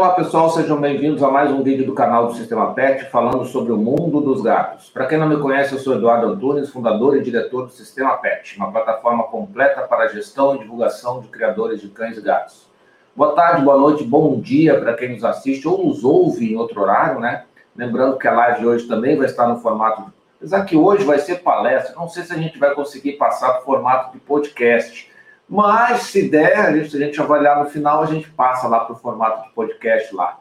Olá pessoal, sejam bem-vindos a mais um vídeo do canal do Sistema PET falando sobre o mundo dos gatos. Para quem não me conhece, eu sou Eduardo Antunes, fundador e diretor do Sistema PET, uma plataforma completa para a gestão e divulgação de criadores de cães e gatos. Boa tarde, boa noite, bom dia para quem nos assiste ou nos ouve em outro horário, né? Lembrando que a live de hoje também vai estar no formato. Apesar que hoje vai ser palestra, não sei se a gente vai conseguir passar para o formato de podcast. Mas, se der, se a gente avaliar no final, a gente passa lá para o formato de podcast lá.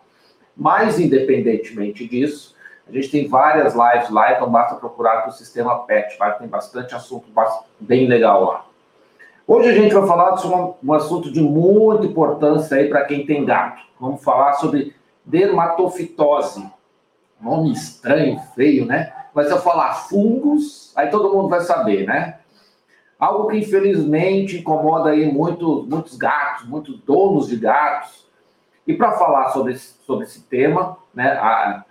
Mas, independentemente disso, a gente tem várias lives lá, então basta procurar para o sistema PET, vai tem bastante assunto bem legal lá. Hoje a gente vai falar sobre um assunto de muita importância aí para quem tem gato. Vamos falar sobre dermatofitose. Nome estranho, feio, né? Mas se eu falar fungos, aí todo mundo vai saber, né? Algo que infelizmente incomoda aí muito, muitos gatos, muitos donos de gatos. E para falar sobre esse, sobre esse tema, né, a,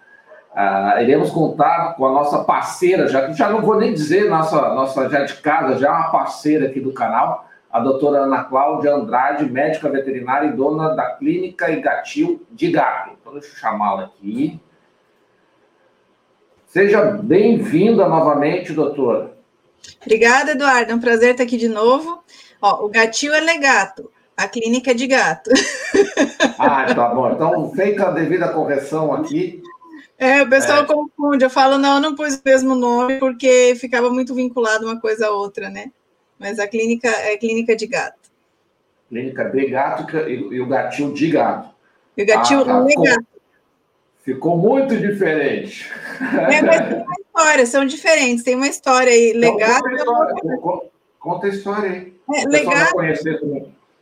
a, iremos contar com a nossa parceira, já, já não vou nem dizer nossa, nossa já de casa, já uma parceira aqui do canal, a doutora Ana Cláudia Andrade, médica veterinária e dona da clínica gatil de gato. Então, deixa eu chamá-la aqui. Seja bem-vinda novamente, doutora. Obrigada, Eduardo. É um prazer estar aqui de novo. Ó, o gatil é legato, a clínica é de gato. Ah, tá bom. Então, feita a devida correção aqui. É, o pessoal é. confunde. Eu falo, não, eu não pus o mesmo nome porque ficava muito vinculado uma coisa a outra, né? Mas a clínica é clínica de gato. Clínica de gato e, o gatil de gato. E o gatil ah, tá. legato. Ficou muito diferente. É, mas tem uma história, são diferentes. Tem uma história aí, então, legado. Conta a história aí.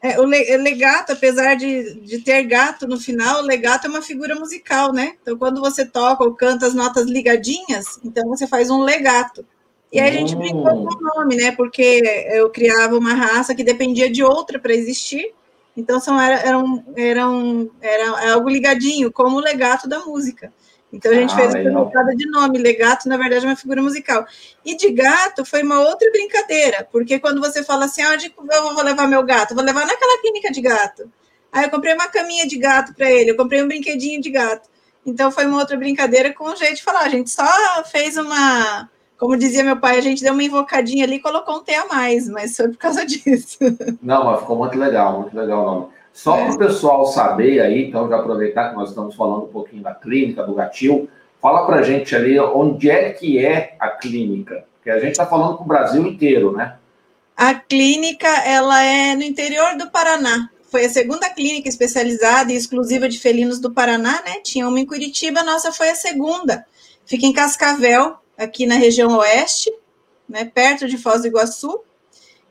É, é, o legato, apesar de, de ter gato no final, o legato é uma figura musical, né? Então, quando você toca ou canta as notas ligadinhas, então você faz um legato. E aí a gente hum. brincou com o nome, né? Porque eu criava uma raça que dependia de outra para existir. Então são, eram, eram, era algo ligadinho, como o legato da música. Então a gente ah, fez uma trocada de nome. Legato, na verdade, é uma figura musical. E de gato foi uma outra brincadeira, porque quando você fala assim, onde eu vou levar meu gato? Vou levar naquela clínica de gato. Aí eu comprei uma caminha de gato para ele, eu comprei um brinquedinho de gato. Então foi uma outra brincadeira com o jeito de falar. A gente só fez uma como dizia meu pai, a gente deu uma invocadinha ali e colocou um T a mais, mas foi por causa disso. Não, mas ficou muito legal, muito legal o nome. Só é. para o pessoal saber aí, então, já aproveitar que nós estamos falando um pouquinho da clínica, do gatil, fala para a gente ali onde é que é a clínica, porque a gente está falando com o Brasil inteiro, né? A clínica, ela é no interior do Paraná. Foi a segunda clínica especializada e exclusiva de felinos do Paraná, né? Tinha uma em Curitiba, a nossa foi a segunda. Fica em Cascavel, aqui na região oeste, né, perto de Foz do Iguaçu.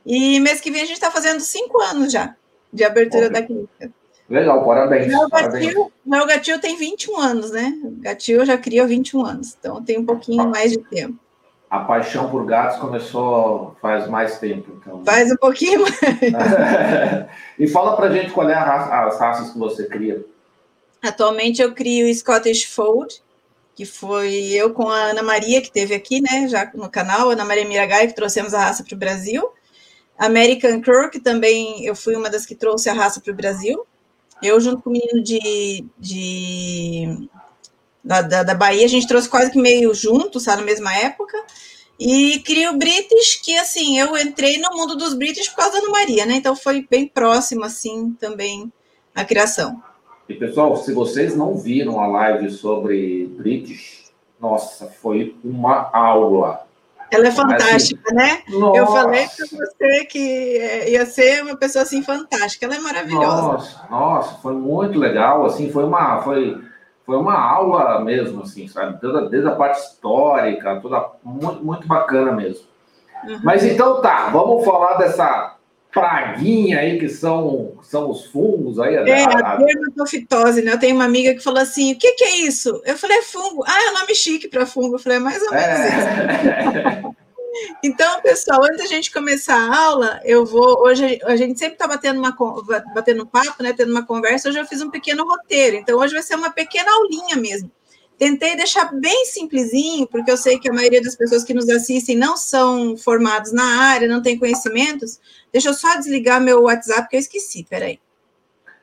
E mês que vem a gente está fazendo cinco anos já de abertura da clínica. Legal, parabéns. Meu gatil, meu gatil tem 21 anos, né? O gatil já cria 21 anos, então tem um pouquinho ah. mais de tempo. A paixão por gatos começou faz mais tempo, então. Faz um pouquinho mais. e fala pra gente qual é raça, as raças que você cria. Atualmente eu crio Scottish Fold, que foi eu com a Ana Maria, que teve aqui, né, já no canal, Ana Maria Miragai, que trouxemos a raça para o Brasil. American Cur, que também eu fui uma das que trouxe a raça para o Brasil. Eu, junto com o menino de, de da, da, da, Bahia, a gente trouxe quase que meio junto, sabe, na mesma época. E crio British, que assim, eu entrei no mundo dos British por causa da Ana Maria, né? Então foi bem próximo, assim, também a criação. E pessoal, se vocês não viram a live sobre British, nossa, foi uma aula. Ela é fantástica, assim, né? Nossa. Eu falei para você que é, ia ser uma pessoa assim fantástica. Ela é maravilhosa. Nossa, nossa, foi muito legal. Assim, foi uma, foi, foi uma aula mesmo, assim, sabe? Desde, desde a parte histórica, toda muito, muito bacana mesmo. Uhum. Mas então tá, vamos falar dessa praguinha aí que são, são os fungos aí. É, a, a dermatofitose, né? Eu tenho uma amiga que falou assim: o que, que é isso? Eu falei, é fungo. Ah, é nome chique para fungo. Eu falei, é mais ou menos é. isso. Então, pessoal, antes da gente começar a aula, eu vou. Hoje a gente sempre está batendo uma batendo um papo, né? Tendo uma conversa. Hoje eu fiz um pequeno roteiro. Então, hoje vai ser uma pequena aulinha mesmo. Tentei deixar bem simplesinho, porque eu sei que a maioria das pessoas que nos assistem não são formados na área, não têm conhecimentos. Deixa eu só desligar meu WhatsApp, que eu esqueci, peraí.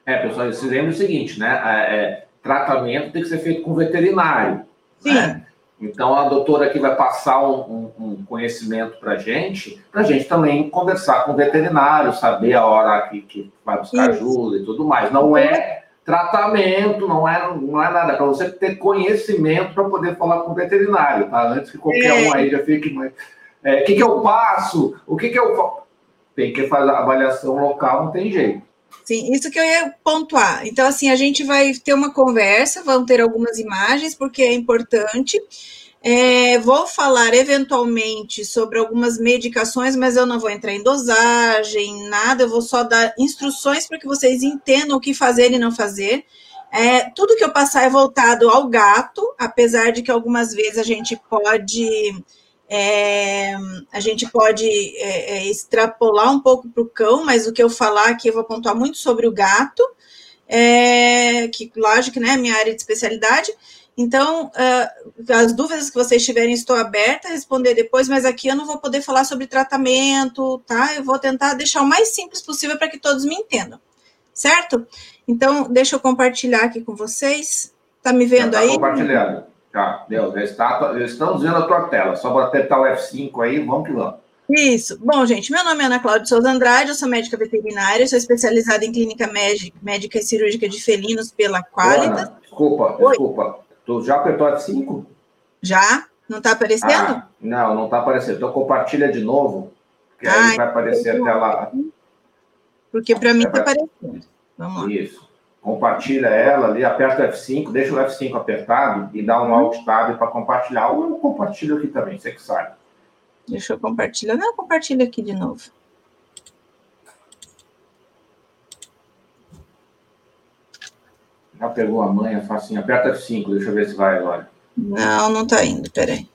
É, pessoal, se lembre o seguinte, né? É, é, tratamento tem que ser feito com veterinário. Sim. Né? Então, a doutora aqui vai passar um, um, um conhecimento para a gente, para a gente também conversar com o veterinário, saber a hora que, que vai buscar Isso. ajuda e tudo mais. Não é tratamento, não é, não é nada, é para você ter conhecimento para poder falar com o veterinário, tá? Antes que qualquer é. um aí já fique. O é, que, que eu passo? O que, que eu faço? Tem que fazer avaliação local, não tem jeito. Sim, isso que eu ia pontuar. Então, assim, a gente vai ter uma conversa, vão ter algumas imagens, porque é importante. É, vou falar eventualmente sobre algumas medicações, mas eu não vou entrar em dosagem, nada, eu vou só dar instruções para que vocês entendam o que fazer e não fazer. É, tudo que eu passar é voltado ao gato, apesar de que algumas vezes a gente pode é, a gente pode é, é, extrapolar um pouco para o cão, mas o que eu falar aqui eu vou pontuar muito sobre o gato, é, que lógico, né, minha área de especialidade. Então, uh, as dúvidas que vocês tiverem, estou aberta a responder depois, mas aqui eu não vou poder falar sobre tratamento, tá? Eu vou tentar deixar o mais simples possível para que todos me entendam, certo? Então, deixa eu compartilhar aqui com vocês. Tá me vendo Já tá aí? Compartilhado. Já, deu, já, está, já estamos vendo a tua tela. Só para apertar o F5 aí, vamos que vamos. Isso. Bom, gente, meu nome é Ana Cláudia Souza Andrade, eu sou médica veterinária, sou especializada em clínica médica e cirúrgica de felinos pela Qualitas. Ana, desculpa, Oi. desculpa. Tu já apertou F5? Já? Não está aparecendo? Ah, não, não está aparecendo. Então compartilha de novo, que ah, aí vai aparecer a tela. Porque para mim está aparecendo. Vamos lá. Isso compartilha ela ali, aperta o F5, deixa o F5 apertado e dá um Alt Tab para compartilhar. Ou eu compartilho aqui também, você que sabe. Deixa eu compartilhar. Não, compartilha aqui de novo. Já pegou a manha, facinho. Aperta F5, deixa eu ver se vai agora. Não, não está indo, peraí.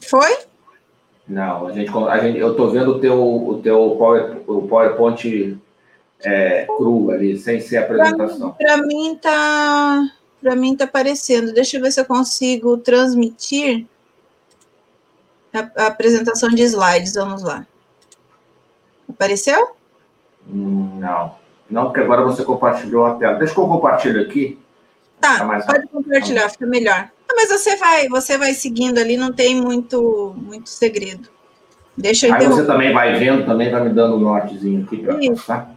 Foi? Não, a gente, a gente, eu estou vendo o teu, o teu Power, o PowerPoint é, cru ali, sem ser apresentação. Para mim tá, para mim tá aparecendo. Deixa eu ver se eu consigo transmitir a, a apresentação de slides. Vamos lá. Apareceu? Não, não, porque agora você compartilhou a tela. Deixa que eu compartilho aqui. Tá, pode rápido. compartilhar, fica melhor. Ah, mas você vai, você vai seguindo ali, não tem muito, muito segredo. Deixa eu Aí você também vai vendo, também vai me dando um nortezinho aqui para passar.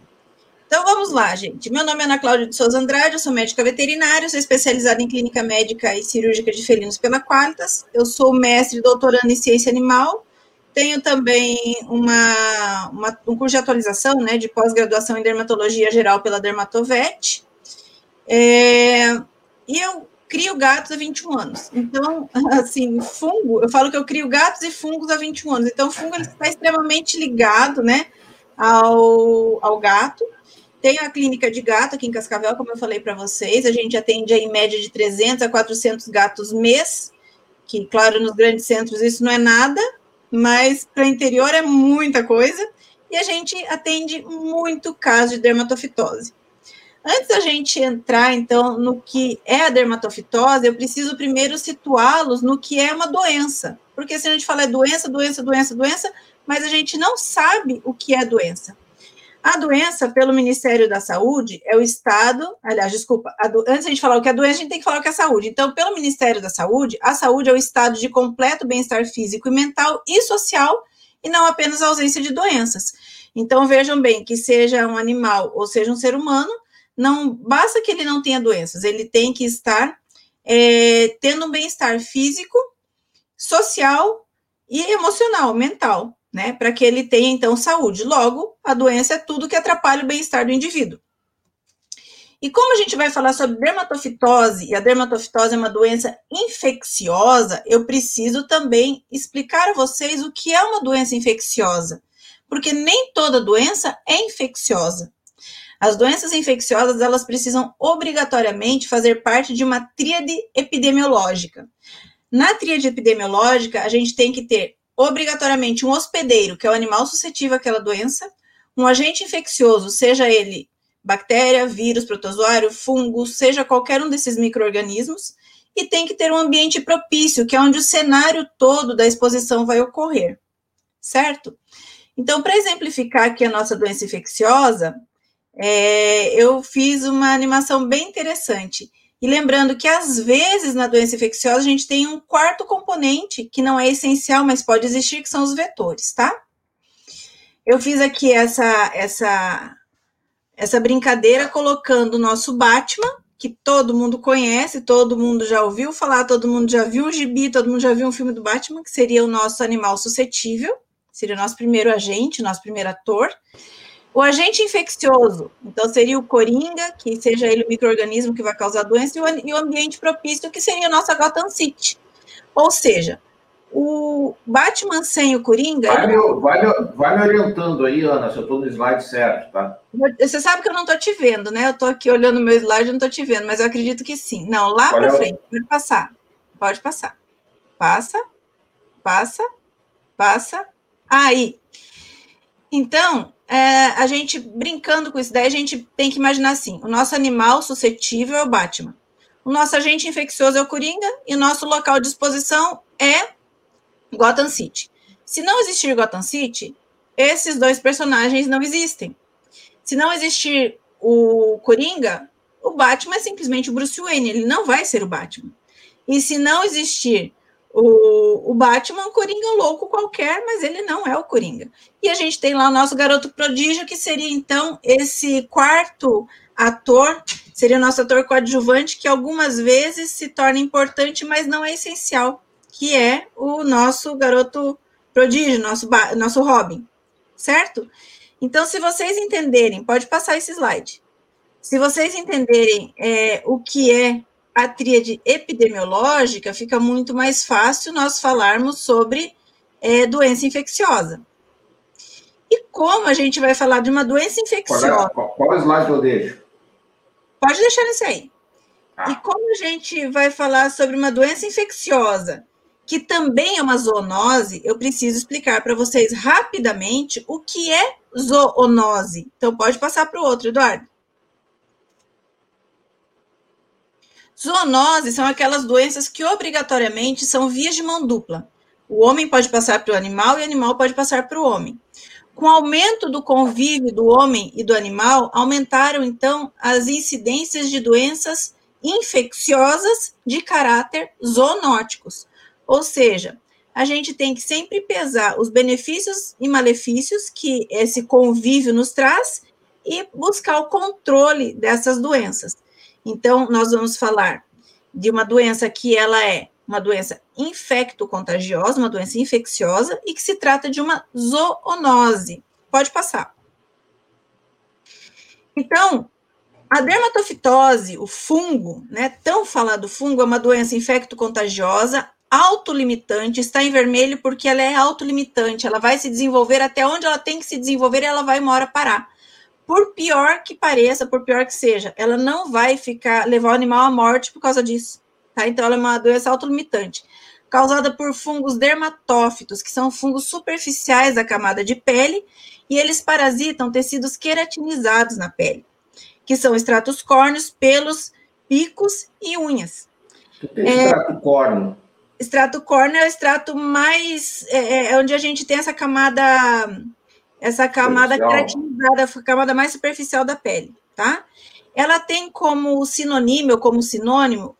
Então vamos lá, gente. Meu nome é Ana Cláudia de Souza Andrade, eu sou médica veterinária, sou especializada em clínica médica e cirúrgica de felinos pela Qualitas. Eu sou mestre e doutorando em ciência animal. Tenho também uma, uma um curso de atualização, né, de pós-graduação em dermatologia geral pela Dermatovet. É, e eu crio gatos há 21 anos. Então, assim, fungo, eu falo que eu crio gatos e fungos há 21 anos. Então, o fungo está extremamente ligado, né, ao, ao gato. Tem a clínica de gato aqui em Cascavel, como eu falei para vocês. A gente atende em média de 300 a 400 gatos mês, que, claro, nos grandes centros isso não é nada, mas para interior é muita coisa. E a gente atende muito caso de dermatofitose. Antes da gente entrar, então, no que é a dermatofitose, eu preciso primeiro situá-los no que é uma doença. Porque se a gente fala é doença, doença, doença, doença, mas a gente não sabe o que é doença. A doença, pelo Ministério da Saúde, é o estado. Aliás, desculpa, do, antes de a gente falar o que é doença, a gente tem que falar o que é saúde. Então, pelo Ministério da Saúde, a saúde é o estado de completo bem-estar físico e mental e social, e não apenas a ausência de doenças. Então, vejam bem, que seja um animal ou seja um ser humano, não basta que ele não tenha doenças, ele tem que estar é, tendo um bem-estar físico, social e emocional, mental né? Para que ele tenha, então, saúde. Logo, a doença é tudo que atrapalha o bem-estar do indivíduo. E como a gente vai falar sobre dermatofitose, e a dermatofitose é uma doença infecciosa, eu preciso também explicar a vocês o que é uma doença infecciosa. Porque nem toda doença é infecciosa. As doenças infecciosas, elas precisam obrigatoriamente fazer parte de uma tríade epidemiológica. Na tríade epidemiológica, a gente tem que ter obrigatoriamente um hospedeiro, que é o animal suscetível àquela doença, um agente infeccioso, seja ele bactéria, vírus, protozoário, fungo, seja qualquer um desses micro-organismos, e tem que ter um ambiente propício, que é onde o cenário todo da exposição vai ocorrer, certo? Então, para exemplificar aqui a nossa doença infecciosa, é, eu fiz uma animação bem interessante. E lembrando que, às vezes, na doença infecciosa, a gente tem um quarto componente que não é essencial, mas pode existir, que são os vetores, tá? Eu fiz aqui essa, essa, essa brincadeira colocando o nosso Batman, que todo mundo conhece, todo mundo já ouviu falar, todo mundo já viu um gibi, todo mundo já viu um filme do Batman, que seria o nosso animal suscetível, seria o nosso primeiro agente, nosso primeiro ator. O agente infeccioso, então seria o coringa, que seja ele o microorganismo que vai causar doença, e o, ambiente propício, que seria a nossa Gotham City. Ou seja, o Batman sem o Coringa. Vai, ele... vai, me, vai orientando aí, Ana, se eu estou no slide certo, tá? Você sabe que eu não estou te vendo, né? Eu estou aqui olhando o meu slide e não estou te vendo, mas eu acredito que sim. Não, lá para é frente, pode passar. Pode passar. Passa, passa, passa. Aí. Então, é, a gente, brincando com isso daí, a gente tem que imaginar assim: o nosso animal suscetível é o Batman. O nosso agente infeccioso é o Coringa e o nosso local de exposição é Gotham City. Se não existir Gotham City, esses dois personagens não existem. Se não existir o Coringa, o Batman é simplesmente o Bruce Wayne, ele não vai ser o Batman. E se não existir o, o Batman, um Coringa louco qualquer, mas ele não é o Coringa. E a gente tem lá o nosso garoto prodígio, que seria então esse quarto ator, seria o nosso ator coadjuvante, que algumas vezes se torna importante, mas não é essencial, que é o nosso garoto prodígio, nosso, nosso Robin, certo? Então, se vocês entenderem, pode passar esse slide. Se vocês entenderem é, o que é a tríade epidemiológica, fica muito mais fácil nós falarmos sobre é, doença infecciosa. E como a gente vai falar de uma doença infecciosa? Qual, é, qual slide eu deixo? Pode deixar nesse aí. Ah. E como a gente vai falar sobre uma doença infecciosa, que também é uma zoonose, eu preciso explicar para vocês rapidamente o que é zoonose. Então, pode passar para o outro, Eduardo. Zoonoses são aquelas doenças que obrigatoriamente são vias de mão dupla. O homem pode passar para o animal e o animal pode passar para o homem. Com o aumento do convívio do homem e do animal, aumentaram então as incidências de doenças infecciosas de caráter zoonóticos. Ou seja, a gente tem que sempre pesar os benefícios e malefícios que esse convívio nos traz e buscar o controle dessas doenças. Então, nós vamos falar de uma doença que ela é uma doença infecto-contagiosa, uma doença infecciosa, e que se trata de uma zoonose. Pode passar. Então, a dermatofitose, o fungo, né, tão falado fungo, é uma doença infecto-contagiosa, autolimitante, está em vermelho porque ela é autolimitante, ela vai se desenvolver até onde ela tem que se desenvolver e ela vai uma hora parar por pior que pareça, por pior que seja, ela não vai ficar levar o animal à morte por causa disso, tá? Então ela é uma doença autolimitante, causada por fungos dermatófitos, que são fungos superficiais da camada de pele, e eles parasitam tecidos queratinizados na pele, que são estratos córneos, pelos, picos e unhas. O que é extrato córneo? Extrato córneo é o extrato mais é, é, é onde a gente tem essa camada essa camada queratinizada, a camada mais superficial da pele, tá? Ela tem como sinônimo, como sinônimo,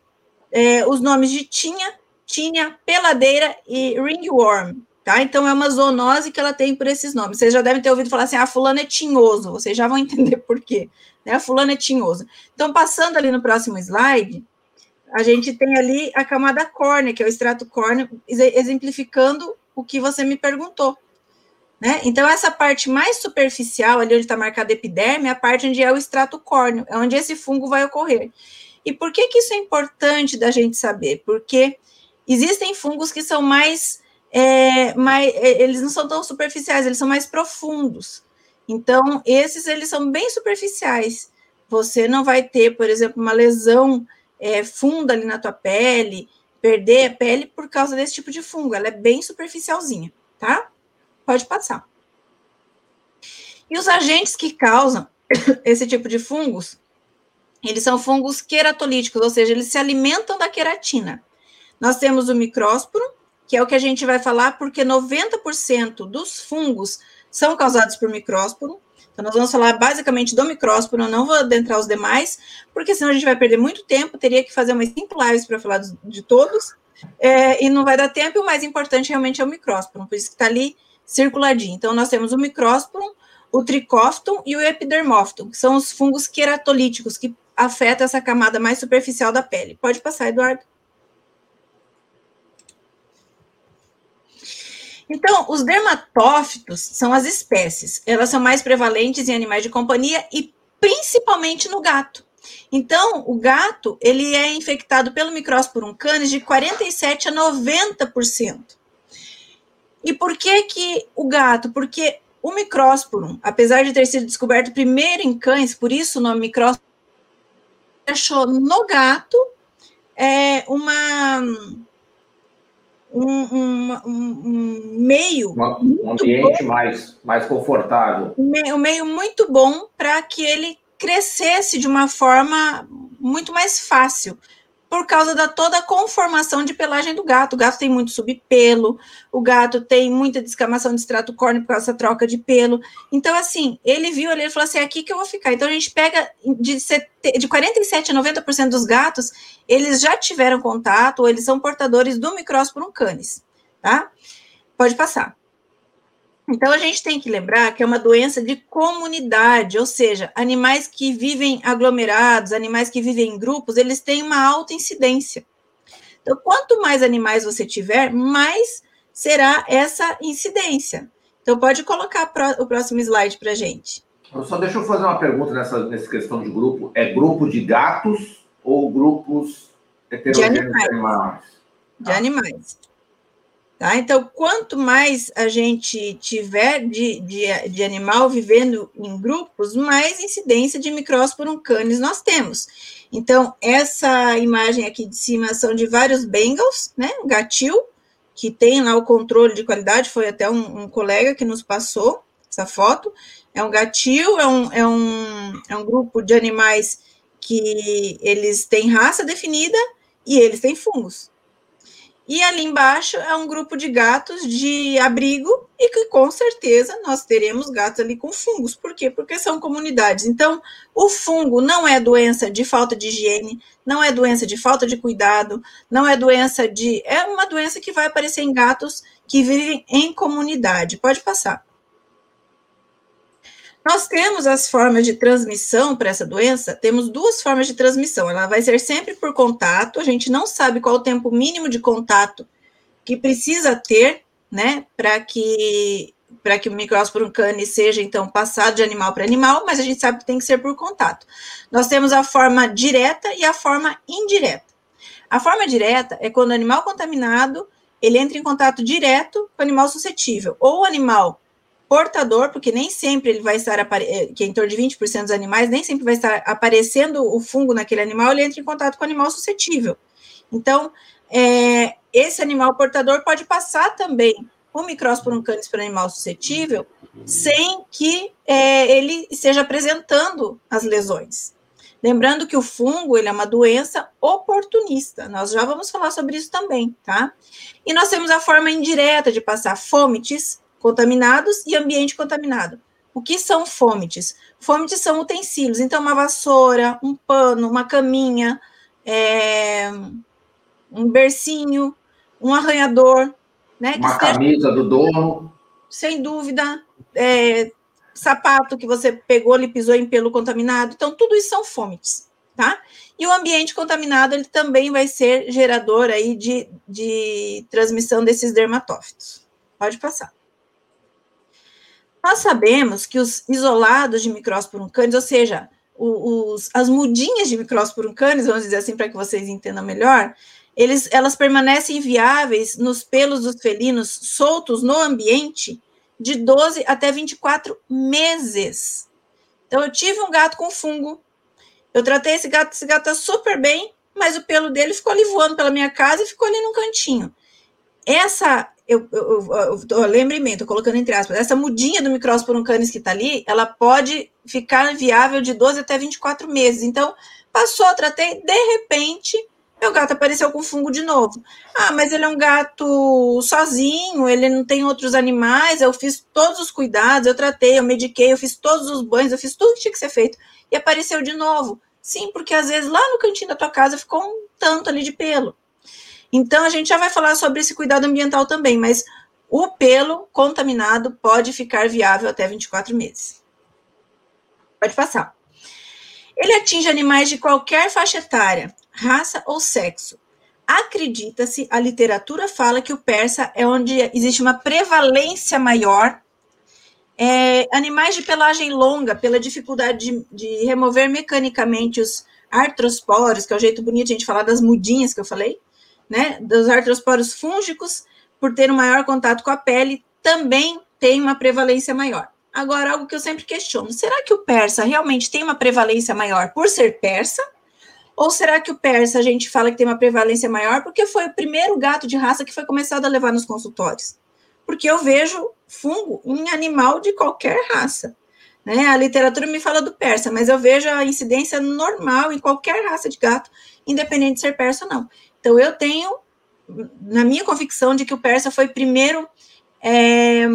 é, os nomes de tinha, tinha, peladeira e ringworm, tá? Então é uma zoonose que ela tem por esses nomes. Vocês já devem ter ouvido falar assim, ah, fulano é tinhoso, vocês já vão entender por quê, né? Fulano é tinhoso. Então, passando ali no próximo slide, a gente tem ali a camada córnea, que é o extrato córneo, exemplificando o que você me perguntou, né? Então, essa parte mais superficial, ali onde está marcada a epiderme, é a parte onde é o extrato córneo, é onde esse fungo vai ocorrer. E por que, que isso é importante da gente saber? Porque existem fungos que são mais, é, mais. É, eles não são tão superficiais, eles são mais profundos. Então, esses eles são bem superficiais. Você não vai ter, por exemplo, uma lesão é, funda ali na tua pele, perder a pele por causa desse tipo de fungo. Ela é bem superficialzinha, tá? Pode passar. E os agentes que causam esse tipo de fungos, eles são fungos queratolíticos, ou seja, eles se alimentam da queratina. Nós temos o micrósporo, que é o que a gente vai falar, porque 90% dos fungos são causados por micrósporo, Então, nós vamos falar basicamente do micrósporo, não vou adentrar os demais, porque senão a gente vai perder muito tempo, teria que fazer umas cinco lives para falar de todos, é, e não vai dar tempo, o mais importante realmente é o micrósporo, por isso que está ali circuladinho. Então, nós temos o micrósporo, o tricófton e o epidermófton, que são os fungos queratolíticos, que afetam essa camada mais superficial da pele. Pode passar, Eduardo. Então, os dermatófitos são as espécies. Elas são mais prevalentes em animais de companhia e principalmente no gato. Então, o gato, ele é infectado pelo micrósporum canis de 47 a 90%. E por que que o gato? Porque o micrósporum, apesar de ter sido descoberto primeiro em cães, por isso o nome micrósporum, achou no gato é, uma um, um, um meio. um ambiente mais, mais confortável. Um meio, um meio muito bom para que ele crescesse de uma forma muito mais fácil por causa da toda a conformação de pelagem do gato. O gato tem muito subpelo, o gato tem muita descamação de extrato córneo por causa dessa troca de pelo. Então, assim, ele viu ali, ele falou assim, é aqui que eu vou ficar. Então, a gente pega de, de 47% a 90% dos gatos, eles já tiveram contato, ou eles são portadores do micrósporum canis, tá? Pode passar. Então, a gente tem que lembrar que é uma doença de comunidade, ou seja, animais que vivem aglomerados, animais que vivem em grupos, eles têm uma alta incidência. Então, quanto mais animais você tiver, mais será essa incidência. Então, pode colocar o próximo slide para a gente. Só deixa eu fazer uma pergunta nessa, nessa questão de grupo. É grupo de gatos ou grupos heterogêneos de animais? De animais. Tá? Então, quanto mais a gente tiver de, de, de, animal vivendo em grupos, mais incidência de micrósporum canis nós temos. Então, essa imagem aqui de cima são de vários Bengals, né? Um gatil, que tem lá o controle de qualidade, foi até um, um colega que nos passou essa foto. É um gatil, é um, é, um, é um grupo de animais que eles têm raça definida e eles têm fungos. E ali embaixo é um grupo de gatos de abrigo e que com certeza nós teremos gatos ali com fungos. Por quê? Porque são comunidades. Então, o fungo não é doença de falta de higiene, não é doença de falta de cuidado, não é doença de. É uma doença que vai aparecer em gatos que vivem em comunidade. Pode passar. Nós temos as formas de transmissão para essa doença, temos duas formas de transmissão. Ela vai ser sempre por contato, a gente não sabe qual o tempo mínimo de contato que precisa ter, né, para que para que o micrósporum cani seja então passado de animal para animal, mas a gente sabe que tem que ser por contato. Nós temos a forma direta e a forma indireta. A forma direta é quando o animal contaminado, ele entra em contato direto com o animal suscetível, ou o animal portador, porque nem sempre ele vai estar, eh, que é em torno de 20% dos animais, nem sempre vai estar aparecendo o fungo naquele animal, ele entra em contato com o animal suscetível. Então, é, esse animal portador pode passar também o micrósporum canis para animal suscetível, sem que é, ele esteja apresentando as lesões. Lembrando que o fungo ele é uma doença oportunista. Nós já vamos falar sobre isso também, tá? E nós temos a forma indireta de passar fômites, contaminados e ambiente contaminado. O que são fômites? Fômites são utensílios, então uma vassoura, um pano, uma caminha, é, um bercinho, um arranhador, né? Uma camisa do dono. Sem dúvida, é, sapato que você pegou, ele pisou em pelo contaminado. Então, tudo isso são fômites, tá? E o ambiente contaminado, ele também vai ser gerador aí de, de transmissão desses dermatófitos. Pode passar. Nós sabemos que os isolados de micrósporum canis, ou seja, os, as mudinhas de micrósporum canis, vamos dizer assim para que vocês entendam melhor, eles, elas permanecem viáveis nos pelos dos felinos soltos no ambiente de 12 até 24 meses. Então, eu tive um gato com fungo, eu tratei esse gato, esse gato está super bem, mas o pelo dele ficou ali voando pela minha casa e ficou ali num cantinho. Essa eu, eu, eu, eu lembrei, estou colocando entre aspas, essa mudinha do micrósporum canis que está ali, ela pode ficar viável de 12 até 24 meses. Então, passou, tratei, de repente, Meu gato apareceu com fungo de novo. Ah, mas ele é um gato sozinho, ele não tem outros animais. Eu fiz todos os cuidados, eu tratei, eu mediquei, eu fiz todos os banhos, eu fiz tudo que tinha que ser feito. E apareceu de novo. Sim, porque às vezes lá no cantinho da tua casa ficou um tanto ali de pelo. Então a gente já vai falar sobre esse cuidado ambiental também, mas o pelo contaminado pode ficar viável até 24 meses. Pode passar. Ele atinge animais de qualquer faixa etária, raça ou sexo. Acredita-se, a literatura fala que o persa é onde existe uma prevalência maior. É, animais de pelagem longa, pela dificuldade de, de, remover mecanicamente os artrosporos, que é o jeito bonito de a gente falar das mudinhas que eu falei, né? Dos artrosporos fúngicos, por ter um maior contato com a pele, também tem uma prevalência maior. Agora, algo que eu sempre questiono: será que o persa realmente tem uma prevalência maior por ser persa? Ou será que o persa a gente fala que tem uma prevalência maior porque foi o primeiro gato de raça que foi começado a levar nos consultórios? Porque eu vejo fungo em animal de qualquer raça. Né? A literatura me fala do persa, mas eu vejo a incidência normal em qualquer raça de gato, independente de ser persa ou não. Então, eu tenho, na minha convicção, de que o persa foi primeiro. É,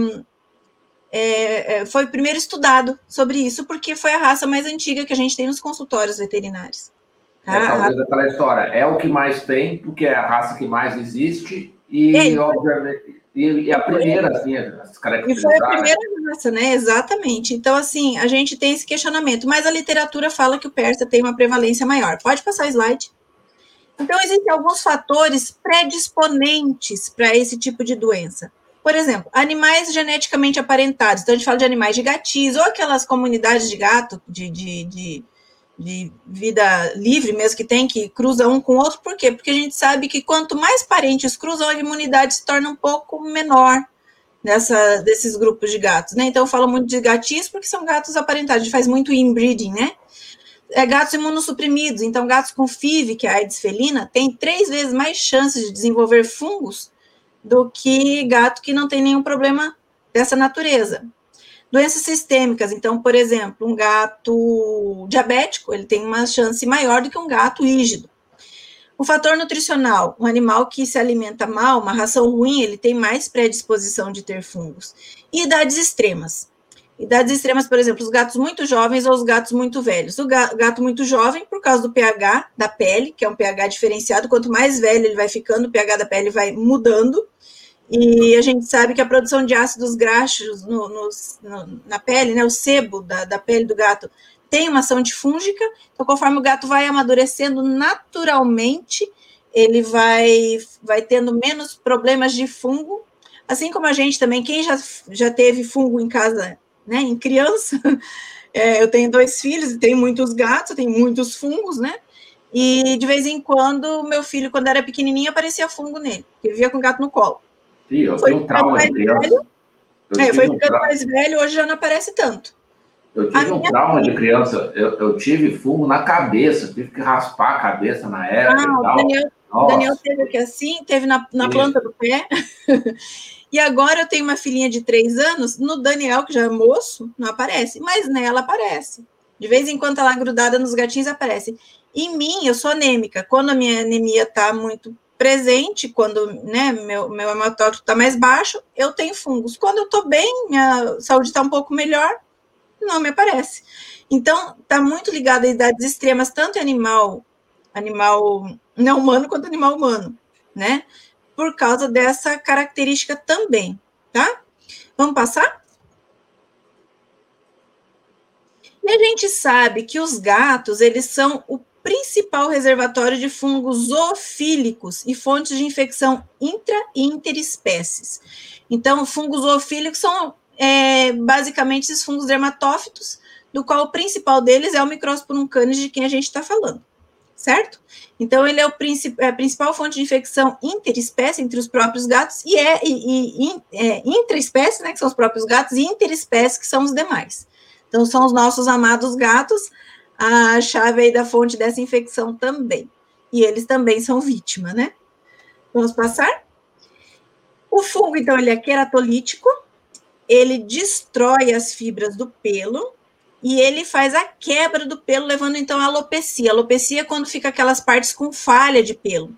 é, foi primeiro estudado sobre isso, porque foi a raça mais antiga que a gente tem nos consultórios veterinários. É, ah, talvez aquela história. É o que mais tem, porque é a raça que mais existe, e, é, obviamente, e, a primeira, assim, as características. E foi a primeira raça, né? Exatamente. Então, assim, a gente tem esse questionamento, mas a literatura fala que o persa tem uma prevalência maior. Pode passar o slide. Então, existem alguns fatores predisponentes para esse tipo de doença. Por exemplo, animais geneticamente aparentados. Então, a gente fala de animais de gatis, ou aquelas comunidades de gato, de, de, de de vida livre mesmo que tem, que cruza um com o outro, por quê? Porque a gente sabe que quanto mais parentes cruzam, a imunidade se torna um pouco menor nessa, desses grupos de gatos, né? Então eu falo muito de gatinhos porque são gatos aparentados, a gente faz muito inbreeding, né? É, gatos imunossuprimidos, então gatos com FIV, que é a AIDS felina, tem três vezes mais chances de desenvolver fungos do que gato que não tem nenhum problema dessa natureza. Doenças sistêmicas, então, por exemplo, um gato diabético, ele tem uma chance maior do que um gato rígido. O fator nutricional, um animal que se alimenta mal, uma ração ruim, ele tem mais predisposição de ter fungos. E idades extremas. Idades extremas, por exemplo, os gatos muito jovens ou os gatos muito velhos. O gato muito jovem, por causa do pH da pele, que é um pH diferenciado, quanto mais velho ele vai ficando, o pH da pele vai mudando. E a gente sabe que a produção de ácidos graxos no, no, no, na pele, né, o sebo da, da pele do gato, tem uma ação antifúngica. Então, conforme o gato vai amadurecendo naturalmente, ele vai, vai tendo menos problemas de fungo. Assim como a gente também, quem já, já teve fungo em casa, né, em criança, é, eu tenho dois filhos e tenho muitos gatos, tenho muitos fungos, né? E de vez em quando, meu filho, quando era pequenininho, aparecia fungo nele, porque vivia com o gato no colo. Sim, eu foi tenho um trauma de criança. É, foi ficando um mais velho, hoje já não aparece tanto. Eu tive a um trauma de criança, eu, eu, tive fungo na cabeça, tive que raspar a cabeça na época. Ah, o Daniel, Daniel teve aqui assim, teve na, na planta do pé. e agora eu tenho uma filhinha de três anos, no Daniel, que já é moço, não aparece, mas nela aparece. De vez em quando ela grudada nos gatinhos aparece. Em mim, eu sou anêmica. Quando a minha anemia está muito presente, quando né, meu, meu hematócrito está mais baixo, eu tenho fungos. Quando eu estou bem, minha saúde está um pouco melhor, não me aparece. Então, está muito ligado a idades extremas, tanto em animal, animal não humano quanto animal humano, né? Por causa dessa característica também, tá? Vamos passar? E a gente sabe que os gatos, eles são o principal reservatório de fungos zoofílicos e fontes de infecção intra e interespécies. Então, fungos zoofílicos são é, basicamente esses fungos dermatófitos, do qual o principal deles é o Microsporum canis, de quem a gente está falando, certo? Então, ele é, o é a principal fonte de infecção interespécie entre os próprios gatos e é e, e, é, intraespécie, né, que são os próprios gatos, e interespécie, que são os demais. Então, são os nossos amados gatos, a chave aí da fonte dessa infecção também. E eles também são vítima, né? Vamos passar? O fungo, então, ele é queratolítico, ele destrói as fibras do pelo, e ele faz a quebra do pelo, levando então a alopecia. Alopecia é quando fica aquelas partes com falha de pelo.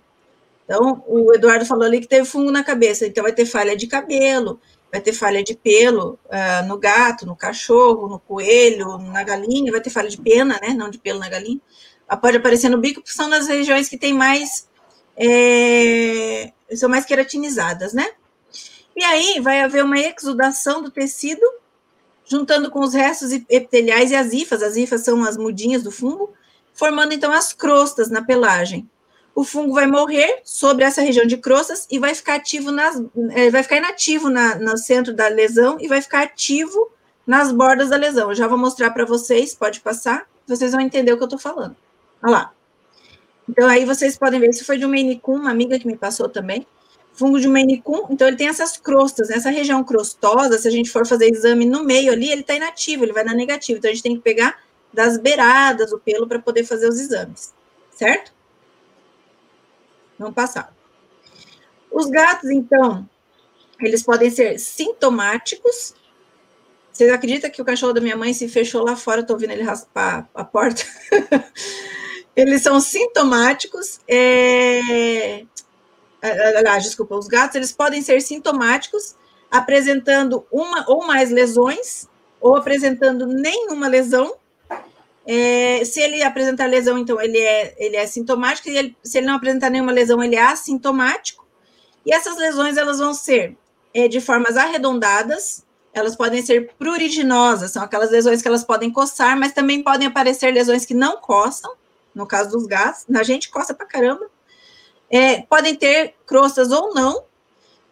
Então, o Eduardo falou ali que teve fungo na cabeça, então vai ter falha de cabelo, vai ter falha de pelo uh, no gato, no cachorro, no coelho, na galinha, vai ter falha de pena, né? Não de pelo na galinha. Ah, pode aparecer no bico, porque são nas regiões que tem mais. É, são mais queratinizadas, né? E aí vai haver uma exudação do tecido, juntando com os restos epiteliais e as hifas. As hifas são as mudinhas do fungo, formando então as crostas na pelagem o fungo vai morrer sobre essa região de crostas e vai ficar ativo nas, é, vai ficar inativo na, no centro da lesão e vai ficar ativo nas bordas da lesão. Eu já vou mostrar para vocês, pode passar, vocês vão entender o que eu estou falando. Olha lá. Então, aí vocês podem ver, isso foi de um menicum, uma amiga que me passou também. Fungo de um menicum, então ele tem essas crostas, nessa região crostosa, se a gente for fazer exame no meio ali, ele está inativo, ele vai dar negativo. Então, a gente tem que pegar das beiradas o pelo para poder fazer os exames, certo? não passar. Os gatos, então, eles podem ser sintomáticos. Vocês acreditam que o cachorro da minha mãe se fechou lá fora? Estou ouvindo ele raspar a porta. eles são sintomáticos. É... Ah, desculpa, os gatos eles podem ser sintomáticos, apresentando uma ou mais lesões, ou apresentando nenhuma lesão, é, se ele apresentar lesão, então ele é, ele é sintomático, e ele, se ele não apresentar nenhuma lesão, ele é assintomático. E essas lesões elas vão ser é, de formas arredondadas, elas podem ser pruriginosas, são aquelas lesões que elas podem coçar, mas também podem aparecer lesões que não coçam, no caso dos gatos, na gente coça pra caramba. É, podem ter crostas ou não,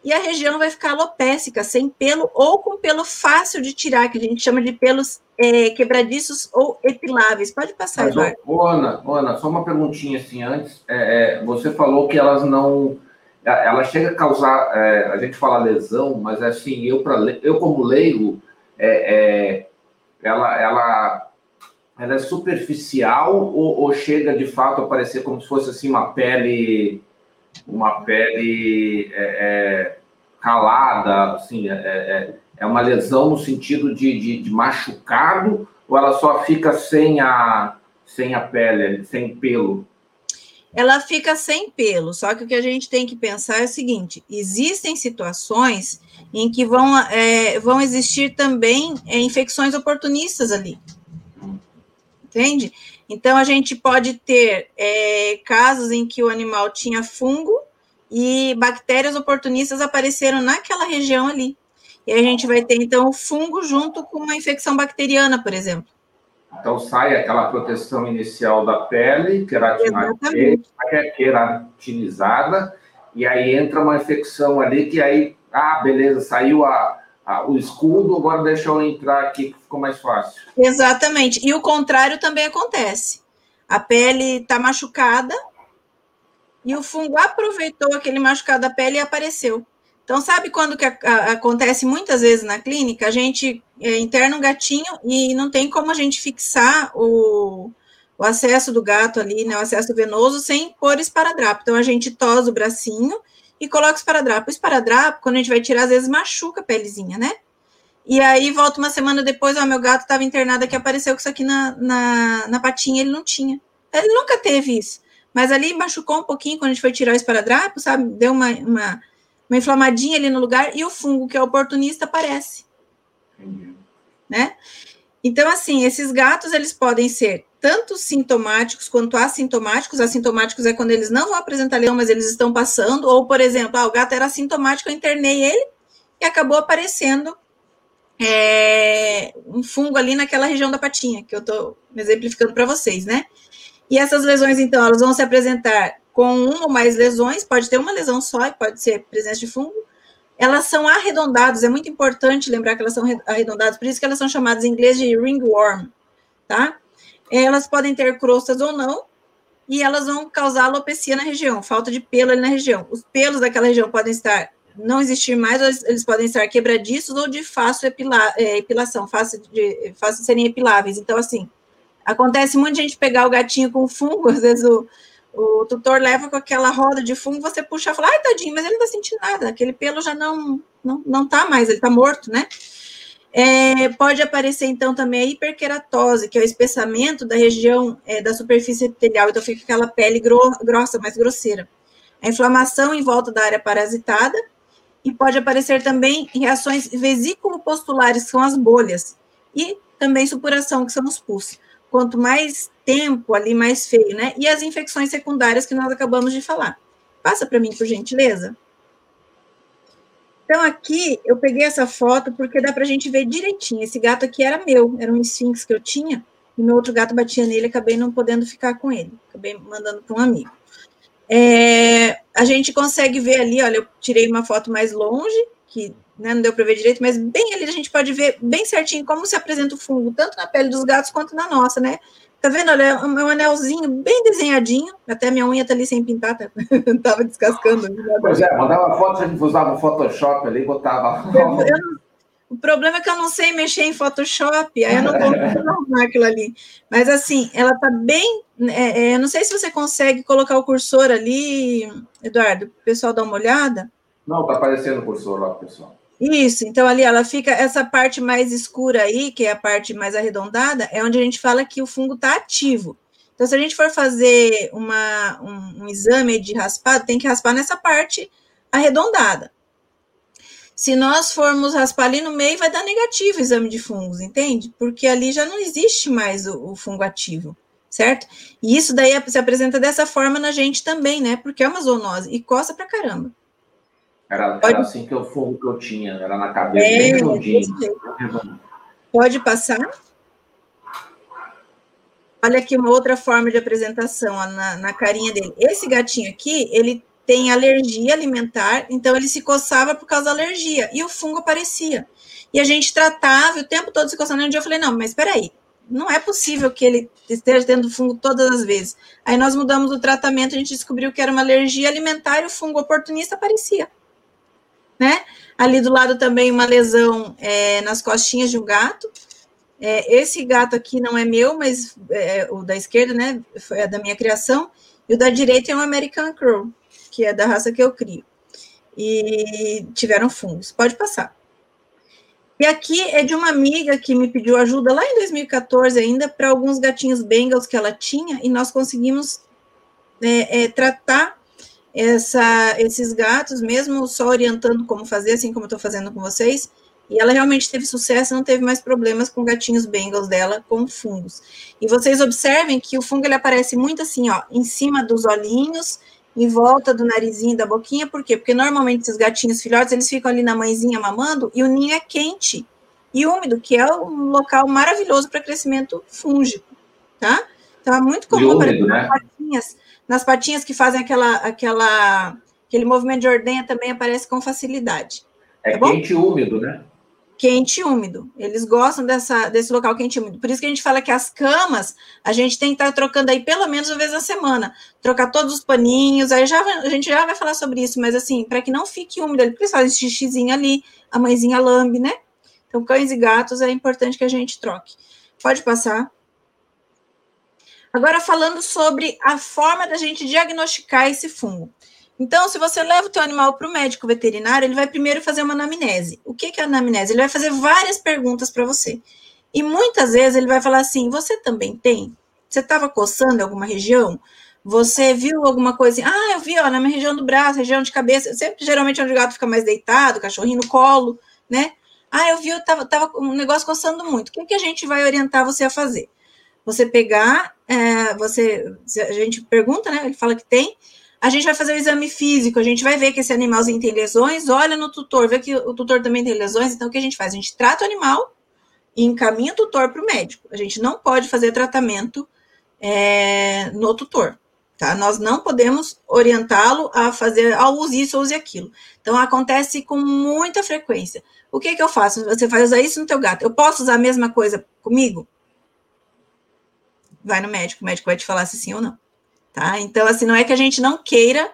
e a região vai ficar alopécica, sem pelo ou com pelo fácil de tirar, que a gente chama de pelos é, quebradiços ou epiláveis. Pode passar, Mas, Eduardo. Ô, Ana, Ana, só uma perguntinha assim antes. É, é, você falou que elas não. É, ela chega a causar. É, a gente fala lesão, mas assim, eu, pra, eu como leigo, é, ela, ela, ela é superficial ou, ou chega de fato a parecer como se fosse assim uma pele uma pele é, é, ralada, assim, é, é, é, uma lesão no sentido de, de, de, machucado, ou ela só fica sem a, sem a pele, sem pelo? Ela fica sem pelo, só que o que a gente tem que pensar é o seguinte: existem situações em que vão, é, vão existir também é, infecções oportunistas ali. Entende? Então, a gente pode ter é, casos em que o animal tinha fungo e bactérias oportunistas apareceram naquela região ali. E a gente vai ter, então, o fungo junto com uma infecção bacteriana, por exemplo. Então, sai aquela proteção inicial da pele, queratinizada, e aí entra uma infecção ali que aí, ah, beleza, saiu a, o escudo, agora deixa eu entrar aqui que ficou mais fácil. Exatamente. E o contrário também acontece. A pele está machucada e o fungo aproveitou aquele machucado da pele e apareceu. Então, sabe quando que a, a, acontece muitas vezes na clínica? A gente é, interna um gatinho e não tem como a gente fixar o, o acesso do gato ali, né, o acesso venoso, sem pôr esparadrapo. Então, a gente tosa o bracinho e coloca o esparadrapo. O esparadrapo, quando a gente vai tirar, às vezes machuca a pelezinha, né? E aí volta uma semana depois, ó, meu gato estava internado aqui, apareceu com isso aqui na, na, na, patinha, ele não tinha. Ele nunca teve isso. Mas ali machucou um pouquinho quando a gente foi tirar o esparadrapo, sabe? Deu uma, uma, uma inflamadinha ali no lugar e o fungo, que é oportunista, aparece. Né? Então, assim, esses gatos, eles podem ser tanto sintomáticos quanto assintomáticos. Assintomáticos é quando eles não vão apresentar leão, mas eles estão passando. Ou, por exemplo, ah, o gato era assintomático, eu internei ele e acabou aparecendo é, um fungo ali naquela região da patinha, que eu estou exemplificando para vocês, né? E essas lesões, então, elas vão se apresentar com uma ou mais lesões, pode ter uma lesão só, e pode ser presença de fungo. Elas são arredondadas, é muito importante lembrar que elas são arredondadas, por isso que elas são chamadas em inglês de ringworm, tá? Elas podem ter crostas ou não, e elas vão causar alopecia na região, falta de pelo ali na região. Os pelos daquela região podem estar, não existir mais, eles podem estar quebradiços ou de fácil epila, é, epilação, fácil de, fácil serem epiláveis. Então, assim, acontece muita gente pegar o gatinho com fungo, às vezes o, o tutor leva com aquela roda de fungo, você puxa e fala, ai, tadinho, mas ele não tá sentindo nada, aquele pelo já não, não, não tá mais, ele tá morto, né? É, pode aparecer, então, também a hiperkeratose, que é o espessamento da região é, da superfície epitelial, então fica aquela pele gro grossa, mais grosseira. A inflamação em volta da área parasitada, e pode aparecer também reações vesículo-postulares, que são as bolhas, e também supuração, que são os pus. Quanto mais tempo ali, mais feio, né? E as infecções secundárias que nós acabamos de falar. Passa para mim, por gentileza. Então, aqui eu peguei essa foto porque dá para a gente ver direitinho. Esse gato aqui era meu, era um Sphinx que eu tinha, e meu outro gato batia nele, acabei não podendo ficar com ele. Acabei mandando para um amigo. É, a gente consegue ver ali, olha, eu tirei uma foto mais longe, que né, não deu para ver direito, mas bem ali a gente pode ver bem certinho como se apresenta o fungo, tanto na pele dos gatos quanto na nossa, né? Tá vendo? Olha, é um anelzinho bem desenhadinho. Até minha unha tá ali sem pintar, tá? tava descascando. Pois é, mandava foto, a gente usava o Photoshop ali, botava. Eu, eu, o problema é que eu não sei mexer em Photoshop, aí eu não consigo arrumar aquilo ali. Mas assim, ela tá bem. É, é, não sei se você consegue colocar o cursor ali, Eduardo, o pessoal dá uma olhada. Não, tá aparecendo o cursor lá, pessoal. Isso, então ali ela fica, essa parte mais escura aí, que é a parte mais arredondada, é onde a gente fala que o fungo está ativo. Então, se a gente for fazer uma, um, um exame de raspado, tem que raspar nessa parte arredondada. Se nós formos raspar ali no meio, vai dar negativo o exame de fungos, entende? Porque ali já não existe mais o, o fungo ativo, certo? E isso daí se apresenta dessa forma na gente também, né? Porque é uma zoonose e coça pra caramba. Era, era assim que eu fogo que eu tinha, era na cabeça, é, bem redondinho. Pode passar? Olha aqui uma outra forma de apresentação ó, na, na carinha dele. Esse gatinho aqui, ele tem alergia alimentar, então ele se coçava por causa da alergia, e o fungo aparecia. E a gente tratava, o tempo todo se coçando, um dia eu falei, não, mas espera aí, não é possível que ele esteja tendo fungo todas as vezes. Aí nós mudamos o tratamento, a gente descobriu que era uma alergia alimentar e o fungo oportunista aparecia né? Ali do lado também uma lesão é, nas costinhas de um gato. É, esse gato aqui não é meu, mas é, o da esquerda, né? Foi a da minha criação. E o da direita é um American Crow, que é da raça que eu crio. E tiveram fungos. Pode passar. E aqui é de uma amiga que me pediu ajuda lá em 2014 ainda para alguns gatinhos Bengals que ela tinha e nós conseguimos é, é, tratar essa, esses gatos, mesmo só orientando como fazer, assim como eu estou fazendo com vocês, e ela realmente teve sucesso, não teve mais problemas com gatinhos Bengals dela com fungos. E vocês observem que o fungo ele aparece muito assim, ó, em cima dos olhinhos, em volta do narizinho da boquinha, por quê? Porque normalmente esses gatinhos filhotes, eles ficam ali na mãezinha mamando e o ninho é quente e úmido, que é um local maravilhoso para crescimento fúngico, tá? Então é muito comum aparecer né? patinhas nas patinhas que fazem aquela, aquela, aquele movimento de ordenha também aparece com facilidade. É tá quente e úmido, né? Quente e úmido. Eles gostam dessa, desse local quente e úmido. Por isso que a gente fala que as camas, a gente tem que estar trocando aí pelo menos uma vez na semana. Trocar todos os paninhos, aí já, a gente já vai falar sobre isso, mas assim, para que não fique úmido, eles fazem xixizinho ali, a mãezinha lambe, né? Então, cães e gatos é importante que a gente troque. Pode passar. Agora, falando sobre a forma da gente diagnosticar esse fungo. Então, se você leva o teu animal para o médico veterinário, ele vai primeiro fazer uma anamnese. O que é anamnese? Ele vai fazer várias perguntas para você. E muitas vezes ele vai falar assim: você também tem? Você estava coçando em alguma região? Você viu alguma coisa? Ah, eu vi, ó, na minha região do braço, região de cabeça. Sempre, geralmente, onde o gato fica mais deitado, cachorrinho no colo, né? Ah, eu vi, eu tava, tava um negócio coçando muito. O que, que a gente vai orientar você a fazer? Você pegar, é, você, a gente pergunta, né? Ele fala que tem. A gente vai fazer o exame físico, a gente vai ver que esse animalzinho tem lesões, olha no tutor, vê que o tutor também tem lesões, então o que a gente faz? A gente trata o animal e encaminha o tutor para o médico. A gente não pode fazer tratamento é, no tutor, tá? Nós não podemos orientá-lo a fazer, a use isso, use aquilo. Então, acontece com muita frequência. O que que eu faço? Você vai usar isso no teu gato. Eu posso usar a mesma coisa comigo? Vai no médico, o médico vai te falar se sim ou não. Tá? Então, assim, não é que a gente não queira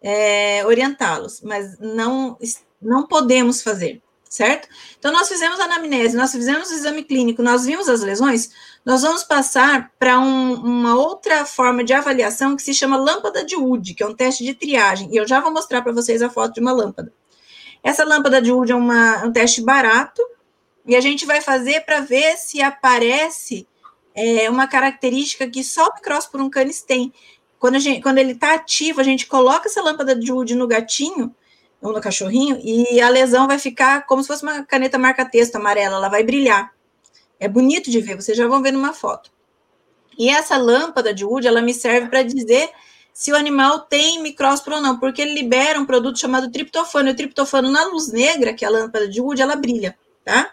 é, orientá-los, mas não, não podemos fazer, certo? Então, nós fizemos a anamnese, nós fizemos o exame clínico, nós vimos as lesões, nós vamos passar para um, uma outra forma de avaliação que se chama lâmpada de Wood, que é um teste de triagem, e eu já vou mostrar para vocês a foto de uma lâmpada. Essa lâmpada de Wood é uma, um teste barato, E a gente vai fazer para ver se aparece é, uma característica que só o micrósporo canis tem. Quando, gente, quando ele está ativo, a gente coloca essa lâmpada de Wood no gatinho ou no cachorrinho e a lesão vai ficar como se fosse uma caneta marca-texto amarela, ela vai brilhar. É bonito de ver, vocês já vão ver numa foto. E essa lâmpada de Wood, ela me serve para dizer se o animal tem micrósporo ou não, porque ele libera um produto chamado triptofano. E o triptofano na luz negra, que é a lâmpada de Wood, ela brilha, tá?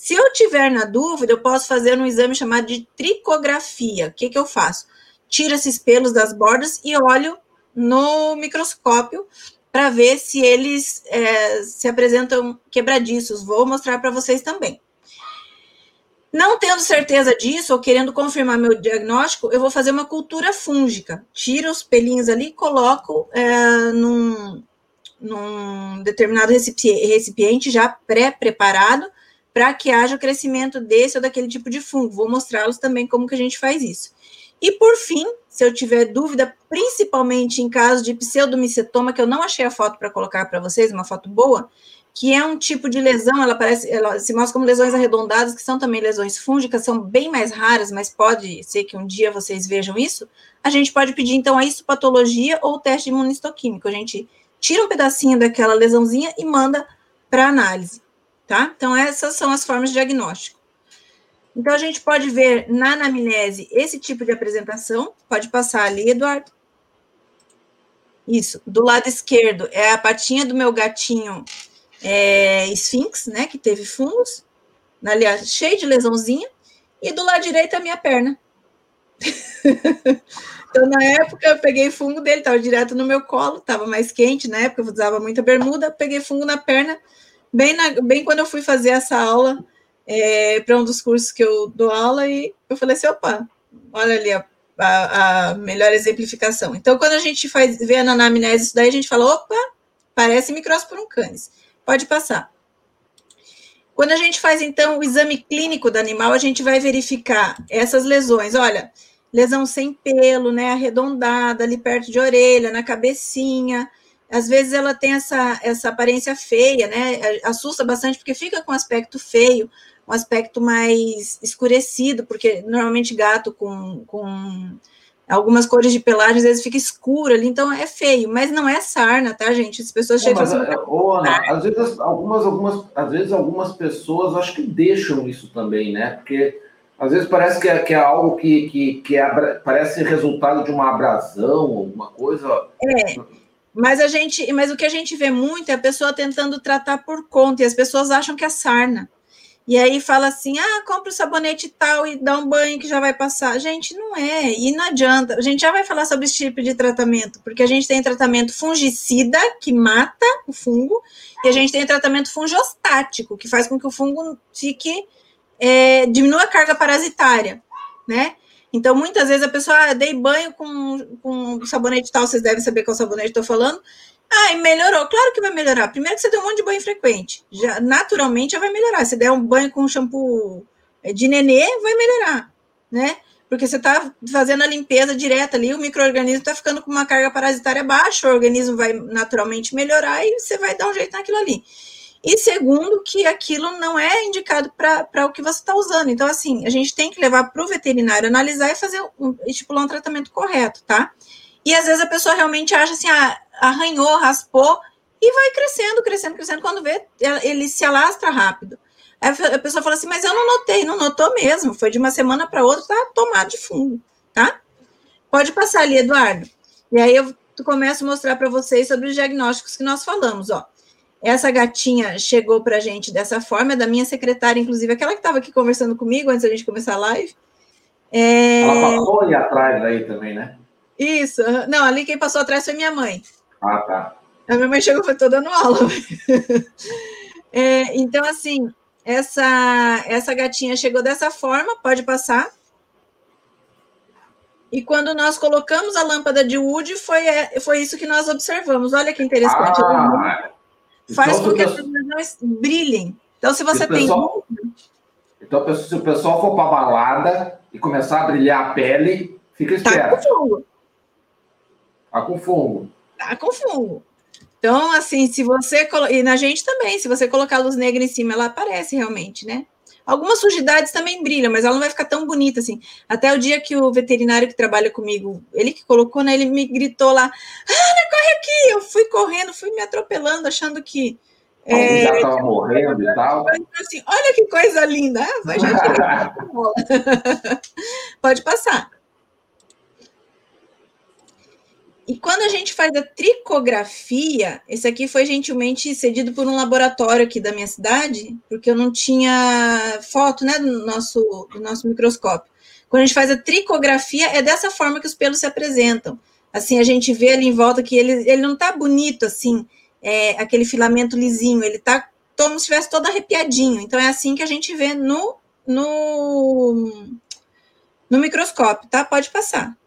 Se eu tiver na dúvida, eu posso fazer um exame chamado de tricografia. O que, que eu faço? Tiro esses pelos das bordas e olho no microscópio para ver se eles é, se apresentam quebradiços. Vou mostrar para vocês também. Não tendo certeza disso, ou querendo confirmar meu diagnóstico, eu vou fazer uma cultura fúngica. Tiro os pelinhos ali e coloco é, num, num determinado recipiente já pré-preparado para que haja o crescimento desse ou daquele tipo de fungo. Vou mostrá-los também como que a gente faz isso. E por fim, se eu tiver dúvida, principalmente em caso de pseudomicetoma, que eu não achei a foto para colocar para vocês, uma foto boa, que é um tipo de lesão, ela parece, ela se mostra como lesões arredondadas, que são também lesões fúngicas, são bem mais raras, mas pode ser que um dia vocês vejam isso. A gente pode pedir então a histopatologia ou o teste imunistoquímico. A gente tira um pedacinho daquela lesãozinha e manda para análise, tá? Então essas são as formas de diagnóstico. Então a gente pode ver na anamnese esse tipo de apresentação. Pode passar ali, Eduardo. Isso. Do lado esquerdo é a patinha do meu gatinho é, né, que teve fungos, aliás, cheio de lesãozinha, e do lado direito a minha perna. então, na época, eu peguei fungo dele, estava direto no meu colo, estava mais quente, na época eu usava muita bermuda, peguei fungo na perna, bem, na, bem quando eu fui fazer essa aula é, para um dos cursos que eu dou aula, e eu falei assim, opa, olha ali a, a, a melhor exemplificação. Então, quando a gente faz, vê na anamnese isso daí, a gente fala, opa, parece micrósporum canis. Pode passar. Quando a gente faz, então, o exame clínico do animal, a gente vai verificar essas lesões. Olha, lesão sem pelo, né, arredondada, ali perto de orelha, na cabecinha. Às vezes ela tem essa, essa aparência feia, né, assusta bastante porque fica com aspecto feio, um aspecto mais escurecido, porque normalmente gato com, com algumas cores de pelagem, às vezes fica escuro ali, então é feio, mas não é sarna, tá, gente? As pessoas chegam assim. Ô, Ana, às vezes algumas, algumas, às vezes algumas pessoas acho que deixam isso também, né? Porque às vezes parece que é, que é algo que, que, que é, parece resultado de uma abrasão, alguma coisa. É. Mas a gente, mas o que a gente vê muito é a pessoa tentando tratar por conta, e as pessoas acham que é sarna. E aí fala assim: ah, compra o sabonete tal e dá um banho que já vai passar. Gente, não é, e não adianta. A gente já vai falar sobre esse tipo de tratamento, porque a gente tem tratamento fungicida, que mata o fungo, e a gente tem tratamento fungostático, que faz com que o fungo fique. É, diminua a carga parasitária, né? Então, muitas vezes a pessoa, ah, dei banho com, com sabonete tal, vocês devem saber qual sabonete estou falando, ah, e melhorou. Claro que vai melhorar. Primeiro que você deu um monte de banho frequente. Já, naturalmente já vai melhorar. Se der um banho com shampoo eh, de nenê, vai melhorar, né? Porque você está fazendo a limpeza direta ali, o microorganismo está ficando com uma carga parasitária baixa, o organismo vai naturalmente melhorar e você vai dar um jeito naquilo ali. E segundo, que aquilo não é indicado para o que você está usando. Então, assim, a gente tem que levar para o veterinário analisar e fazer estipular um tratamento correto, tá? E às vezes a pessoa realmente acha assim, ah, arranhou, raspou e vai crescendo, crescendo, crescendo. Quando vê, ele se alastra rápido. Aí a pessoa fala assim, mas eu não notei, não notou mesmo. Foi de uma semana para outra, tá tomado de fungo, tá? Pode passar ali, Eduardo. E aí eu começo a mostrar para vocês sobre os diagnósticos que nós falamos, ó. Essa gatinha chegou para a gente dessa forma, é da minha secretária, inclusive, aquela que estava aqui conversando comigo antes da gente começar a live. É... Ela passou ali atrás aí também, né? Isso. Não, ali quem passou atrás foi minha mãe. Ah, tá. A minha mãe chegou e foi toda dando aula. é, então, assim, essa, essa gatinha chegou dessa forma, pode passar. E quando nós colocamos a lâmpada de Wood, foi, é, foi isso que nós observamos. Olha que interessante. Ah, faz então, com que as lesões brilhem. Então, se você tem. Pessoal, então, se o pessoal for para a balada e começar a brilhar a pele, fica esperto. Tá com fungo. Tá com fungo. Tá com fungo. Então, assim, se você. E na gente também, se você colocar a luz negra em cima, ela aparece realmente, né? Algumas sujidades também brilham, mas ela não vai ficar tão bonita assim. Até o dia que o veterinário que trabalha comigo, ele que colocou, né? Ele me gritou lá: Ana, corre aqui! Eu fui correndo, fui me atropelando, achando que. É, já estava morrendo e tal. Assim, Olha que coisa linda! Ah, já Pode passar. E quando a gente faz a tricografia, esse aqui foi gentilmente cedido por um laboratório aqui da minha cidade, porque eu não tinha foto né, do, nosso, do nosso microscópio. Quando a gente faz a tricografia, é dessa forma que os pelos se apresentam. Assim, a gente vê ali em volta que ele, ele não está bonito assim, é, aquele filamento lisinho, ele está como se estivesse todo arrepiadinho. Então, é assim que a gente vê no, no, no microscópio, tá? Pode passar.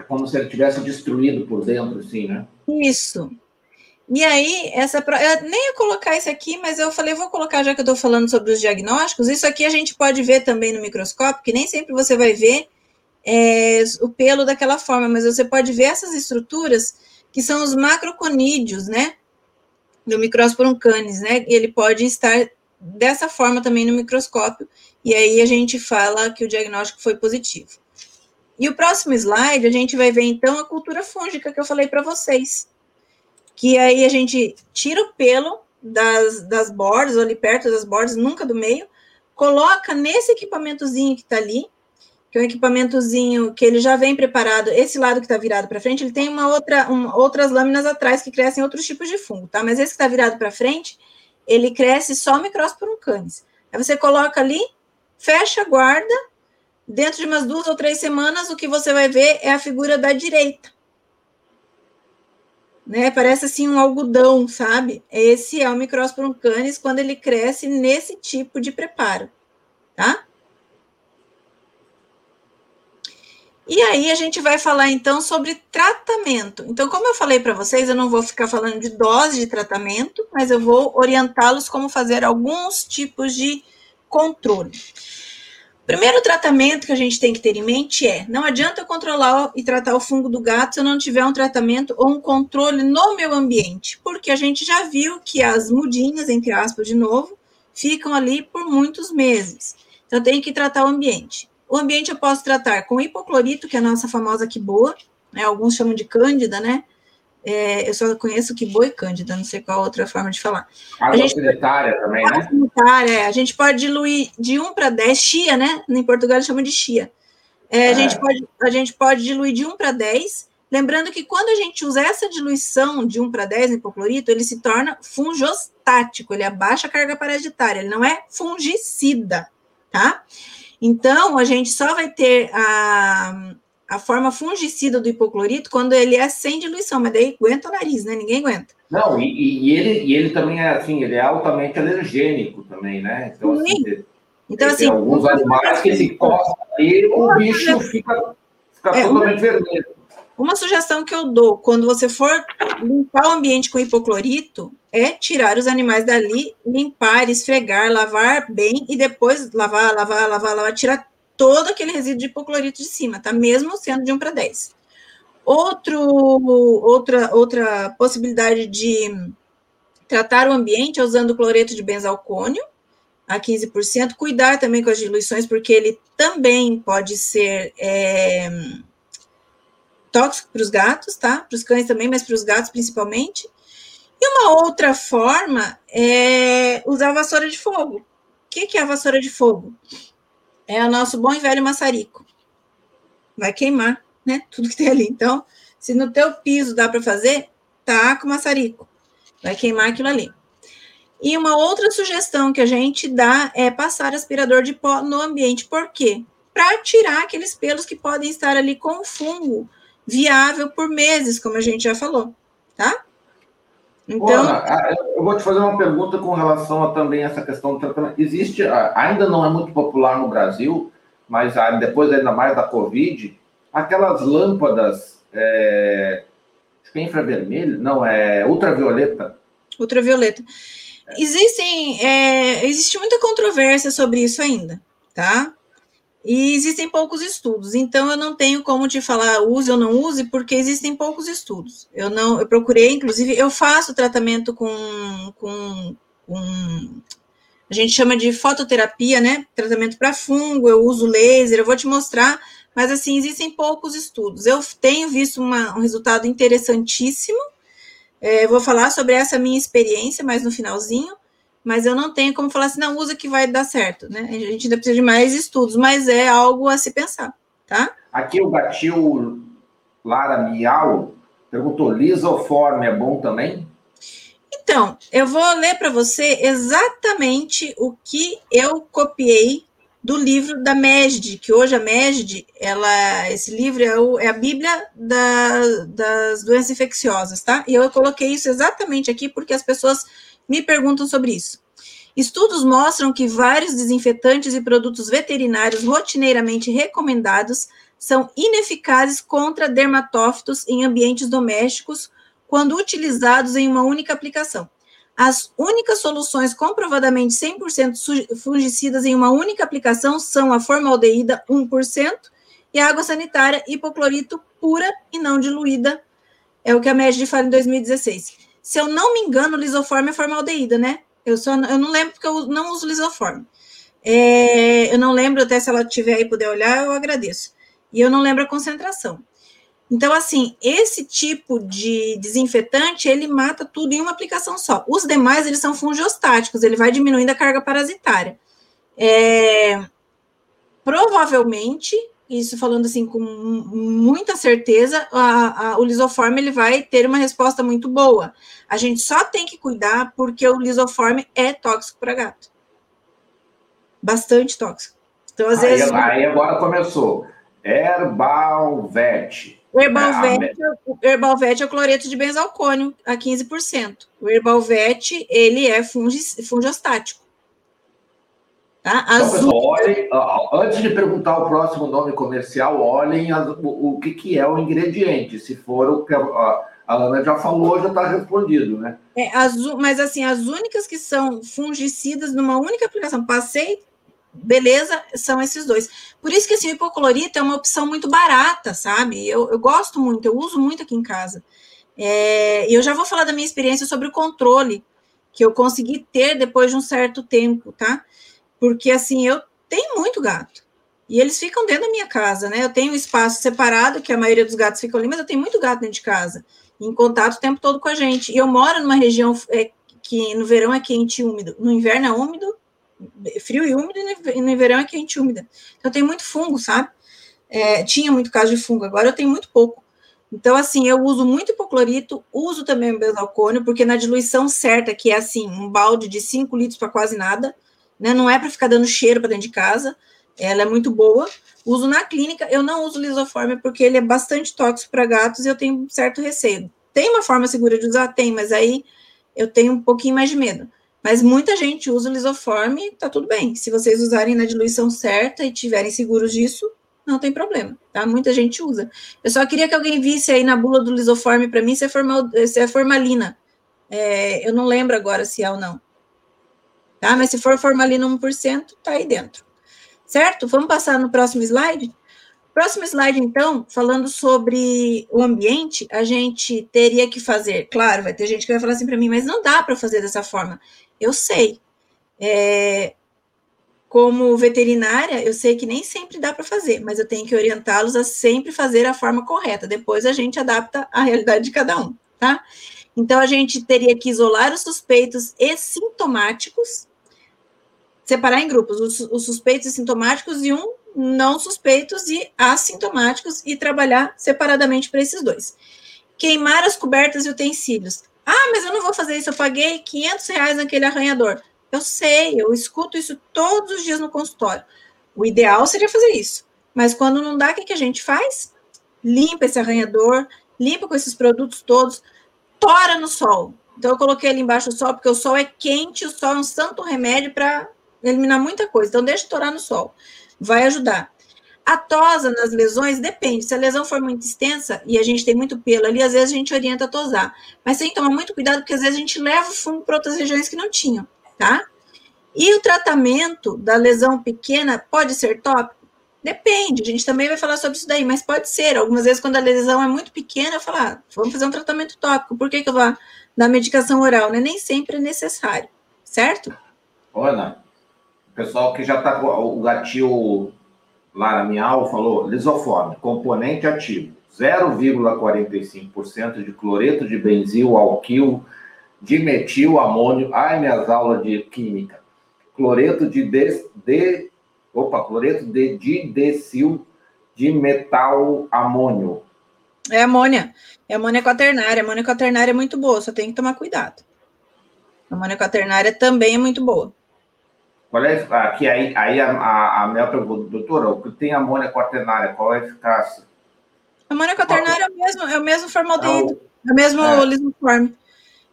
É como se ele tivesse destruído por dentro, assim, né? Isso. E aí, essa eu nem ia colocar isso aqui, mas eu falei, vou colocar já que eu estou falando sobre os diagnósticos. Isso aqui a gente pode ver também no microscópio, que nem sempre você vai ver é, o pelo daquela forma, mas você pode ver essas estruturas que são os macroconídeos, né? Do Microsporum canis, né? E ele pode estar dessa forma também no microscópio, e aí a gente fala que o diagnóstico foi positivo. E o próximo slide, a gente vai ver então a cultura fúngica que eu falei para vocês. Que aí a gente tira o pelo das, das bordas, ou ali perto das bordas, nunca do meio, coloca nesse equipamentozinho que está ali, que é um equipamentozinho que ele já vem preparado, esse lado que está virado para frente, ele tem uma outra, um, outras lâminas atrás que crescem outros tipos de fungo, tá? Mas esse que está virado para frente, ele cresce só micrósporum canis. Aí você coloca ali, fecha, guarda, dentro de umas duas ou três semanas, o que você vai ver é a figura da direita. Né? Parece assim um algodão, sabe? Esse é o Microsporum canis quando ele cresce nesse tipo de preparo, tá? E aí a gente vai falar então sobre tratamento. Então, como eu falei para vocês, eu não vou ficar falando de dose de tratamento, mas eu vou orientá-los como fazer alguns tipos de controle. Primeiro tratamento que a gente tem que ter em mente é: não adianta eu controlar e tratar o fungo do gato se eu não tiver um tratamento ou um controle no meu ambiente, porque a gente já viu que as mudinhas, entre aspas, de novo, ficam ali por muitos meses. Então, tem que tratar o ambiente. O ambiente eu posso tratar com hipoclorito, que é a nossa famosa quiboa, né? Alguns chamam de cândida, né? É, eu só conheço que boi cândida, não sei qual outra forma de falar. Água a gente, sanitária também, água né? Sanitária, é. A gente pode diluir de 1 para 10, chia, né? Em Portugal eles chamam de chia. É, é. A, gente pode, a gente pode diluir de 1 para 10, lembrando que quando a gente usa essa diluição de 1 para 10 em hipoclorito, ele se torna fungostático, ele abaixa a carga parasitária, ele não é fungicida, tá? Então, a gente só vai ter a, a forma fungicida do hipoclorito quando ele é sem diluição, mas daí aguenta o nariz, né? Ninguém aguenta. Não, e, e ele, e ele também é assim, ele é altamente alergênico também, né? Então, Sim. assim, tem, então, assim, tem alguns animais que se costa e o bicho fica, fica é, totalmente uma, vermelho. Uma sugestão que eu dou, quando você for limpar o ambiente com hipoclorito, é tirar os animais dali, limpar, esfregar, lavar bem e depois lavar, lavar, lavar, lavar, tirar todo aquele resíduo de hipoclorito de cima, tá? Mesmo sendo de 1 para 10. Outro, outra, outra possibilidade de tratar o ambiente é usando cloreto de benzalcônio a 15%. Cuidar também com as diluições, porque ele também pode ser é, tóxico para os gatos, tá? Para os cães também, mas para os gatos principalmente. E uma outra forma é usar vassoura de fogo. O que, que é a vassoura de fogo? É o nosso bom e velho maçarico. Vai queimar, né? Tudo que tem ali. Então, se no teu piso dá para fazer, tá com maçarico. Vai queimar aquilo ali. E uma outra sugestão que a gente dá é passar aspirador de pó no ambiente. Por quê? Para tirar aqueles pelos que podem estar ali com fungo viável por meses, como a gente já falou, tá? Então, Ana, eu vou te fazer uma pergunta com relação a também essa questão do tratamento. Existe, ainda não é muito popular no Brasil, mas depois ainda mais da Covid, aquelas lâmpadas é, acho que é infravermelho, não, é ultravioleta. Ultravioleta. Existem, é, existe muita controvérsia sobre isso ainda, tá? E existem poucos estudos, então eu não tenho como te falar use ou não use, porque existem poucos estudos. Eu não, eu procurei, inclusive, eu faço tratamento com, com, com a gente chama de fototerapia, né? Tratamento para fungo, eu uso laser, eu vou te mostrar, mas assim, existem poucos estudos. Eu tenho visto uma, um resultado interessantíssimo. É, vou falar sobre essa minha experiência mais no finalzinho, mas eu não tenho como falar assim, não, usa que vai dar certo, né? A gente ainda precisa de mais estudos, mas é algo a se pensar, tá? Aqui o gatil Lara Miau perguntou: lisoforme é bom também? Então, eu vou ler para você exatamente o que eu copiei do livro da MESD, que hoje a MESD, ela, esse livro é, o, é a Bíblia da, das doenças infecciosas, tá? E eu coloquei isso exatamente aqui porque as pessoas me perguntam sobre isso. Estudos mostram que vários desinfetantes e produtos veterinários rotineiramente recomendados são ineficazes contra dermatófitos em ambientes domésticos quando utilizados em uma única aplicação. As únicas soluções comprovadamente 100% fungicidas em uma única aplicação são a formaldeída 1% e a água sanitária hipoclorito pura e não diluída, é o que a MED fala em 2016. Se eu não me engano, lisoforme é formaldeída, né? Eu, só, eu não lembro porque eu não uso lisoforme. É, eu não lembro, até se ela tiver aí puder olhar, eu agradeço. E eu não lembro a concentração. Então, assim, esse tipo de desinfetante, ele mata tudo em uma aplicação só. Os demais, eles são fungiostáticos, ele vai diminuindo a carga parasitária. É, provavelmente, isso falando assim com muita certeza, a, a, o lisoforme ele vai ter uma resposta muito boa. A gente só tem que cuidar porque o lisoforme é tóxico para gato. Bastante tóxico. Então, às aí, vezes. Aí agora começou. Herbalvet. O Herbalvet, é, o Herbalvet é o cloreto de benzalcônio a 15%. O Herbalvet, ele é fungiostático. Tá? Então, pessoal, olhem, antes de perguntar o próximo nome comercial, olhem as, o, o que, que é o ingrediente. Se for o que a, a Ana já falou, já está respondido, né? É, as, mas assim, as únicas que são fungicidas numa única aplicação, passei, beleza, são esses dois. Por isso que assim, o hipoclorito é uma opção muito barata, sabe? Eu, eu gosto muito, eu uso muito aqui em casa. É, e eu já vou falar da minha experiência sobre o controle que eu consegui ter depois de um certo tempo, tá? Porque assim, eu tenho muito gato. E eles ficam dentro da minha casa, né? Eu tenho um espaço separado, que a maioria dos gatos ficam ali, mas eu tenho muito gato dentro de casa, em contato o tempo todo com a gente. E eu moro numa região é, que no verão é quente e úmido, no inverno é úmido, frio e úmido, e no verão é quente e úmido. Então tenho muito fungo, sabe? É, tinha muito caso de fungo, agora eu tenho muito pouco. Então, assim, eu uso muito hipoclorito, uso também o benzoalcônio, porque na diluição certa, que é assim, um balde de 5 litros para quase nada, né? Não é para ficar dando cheiro para dentro de casa. Ela é muito boa. Uso na clínica. Eu não uso lisoforme porque ele é bastante tóxico para gatos e eu tenho certo receio. Tem uma forma segura de usar? Tem, mas aí eu tenho um pouquinho mais de medo. Mas muita gente usa o lisoforme, tá tudo bem. Se vocês usarem na diluição certa e tiverem seguros disso, não tem problema, tá? Muita gente usa. Eu só queria que alguém visse aí na bula do lisoforme para mim se é, formal, se é formalina. É, eu não lembro agora se é ou não tá? Mas se for formalina 1%, tá aí dentro. Certo? Vamos passar no próximo slide? Próximo slide, então, falando sobre o ambiente, a gente teria que fazer, claro, vai ter gente que vai falar assim para mim, mas não dá para fazer dessa forma. Eu sei. É, como veterinária, eu sei que nem sempre dá para fazer, mas eu tenho que orientá-los a sempre fazer a forma correta. Depois a gente adapta à realidade de cada um, tá? Então a gente teria que isolar os suspeitos e sintomáticos separar em grupos, os, os suspeitos e sintomáticos e um não suspeitos e assintomáticos e trabalhar separadamente para esses dois. Queimar as cobertas e utensílios. Ah, mas eu não vou fazer isso, eu paguei 500 reais naquele arranhador. Eu sei, eu escuto isso todos os dias no consultório. O ideal seria fazer isso. Mas quando não dá, o que, que a gente faz? Limpa esse arranhador, limpa com esses produtos todos, tora no sol. Então, eu coloquei ali embaixo o sol, porque o sol é quente, o sol é um santo remédio para eliminar muita coisa. Então, deixa estourar no sol. Vai ajudar. A tosa nas lesões depende. Se a lesão for muito extensa e a gente tem muito pelo ali, às vezes a gente orienta a tosar. Mas tem que tomar muito cuidado, porque às vezes a gente leva o fungo para outras regiões que não tinham, tá? E o tratamento da lesão pequena pode ser tópico? Depende, a gente também vai falar sobre isso daí, mas pode ser. Algumas vezes, quando a lesão é muito pequena, eu falo, ah, vamos fazer um tratamento tópico. Por que, que eu vou dar medicação oral? Né? Nem sempre é necessário, certo? Ana, o pessoal que já está o gatil lá na falou lisoforme, componente ativo, 0,45% de cloreto de benzil, alquil, dimetil, amônio. Ai, minhas aulas de química. Cloreto de, de, de Opa, cloreto de didecil de metal amônio. É amônia. É amônia quaternária. A amônia quaternária é muito boa, só tem que tomar cuidado. A amônia quaternária também é muito boa. Qual é, aqui, aí, aí a, a, a minha pergunta, doutora, o que tem amônia quaternária, qual é a eficácia? A amônia quaternária é o mesmo, é o mesmo formaldeído, é o mesmo é. lisoforme.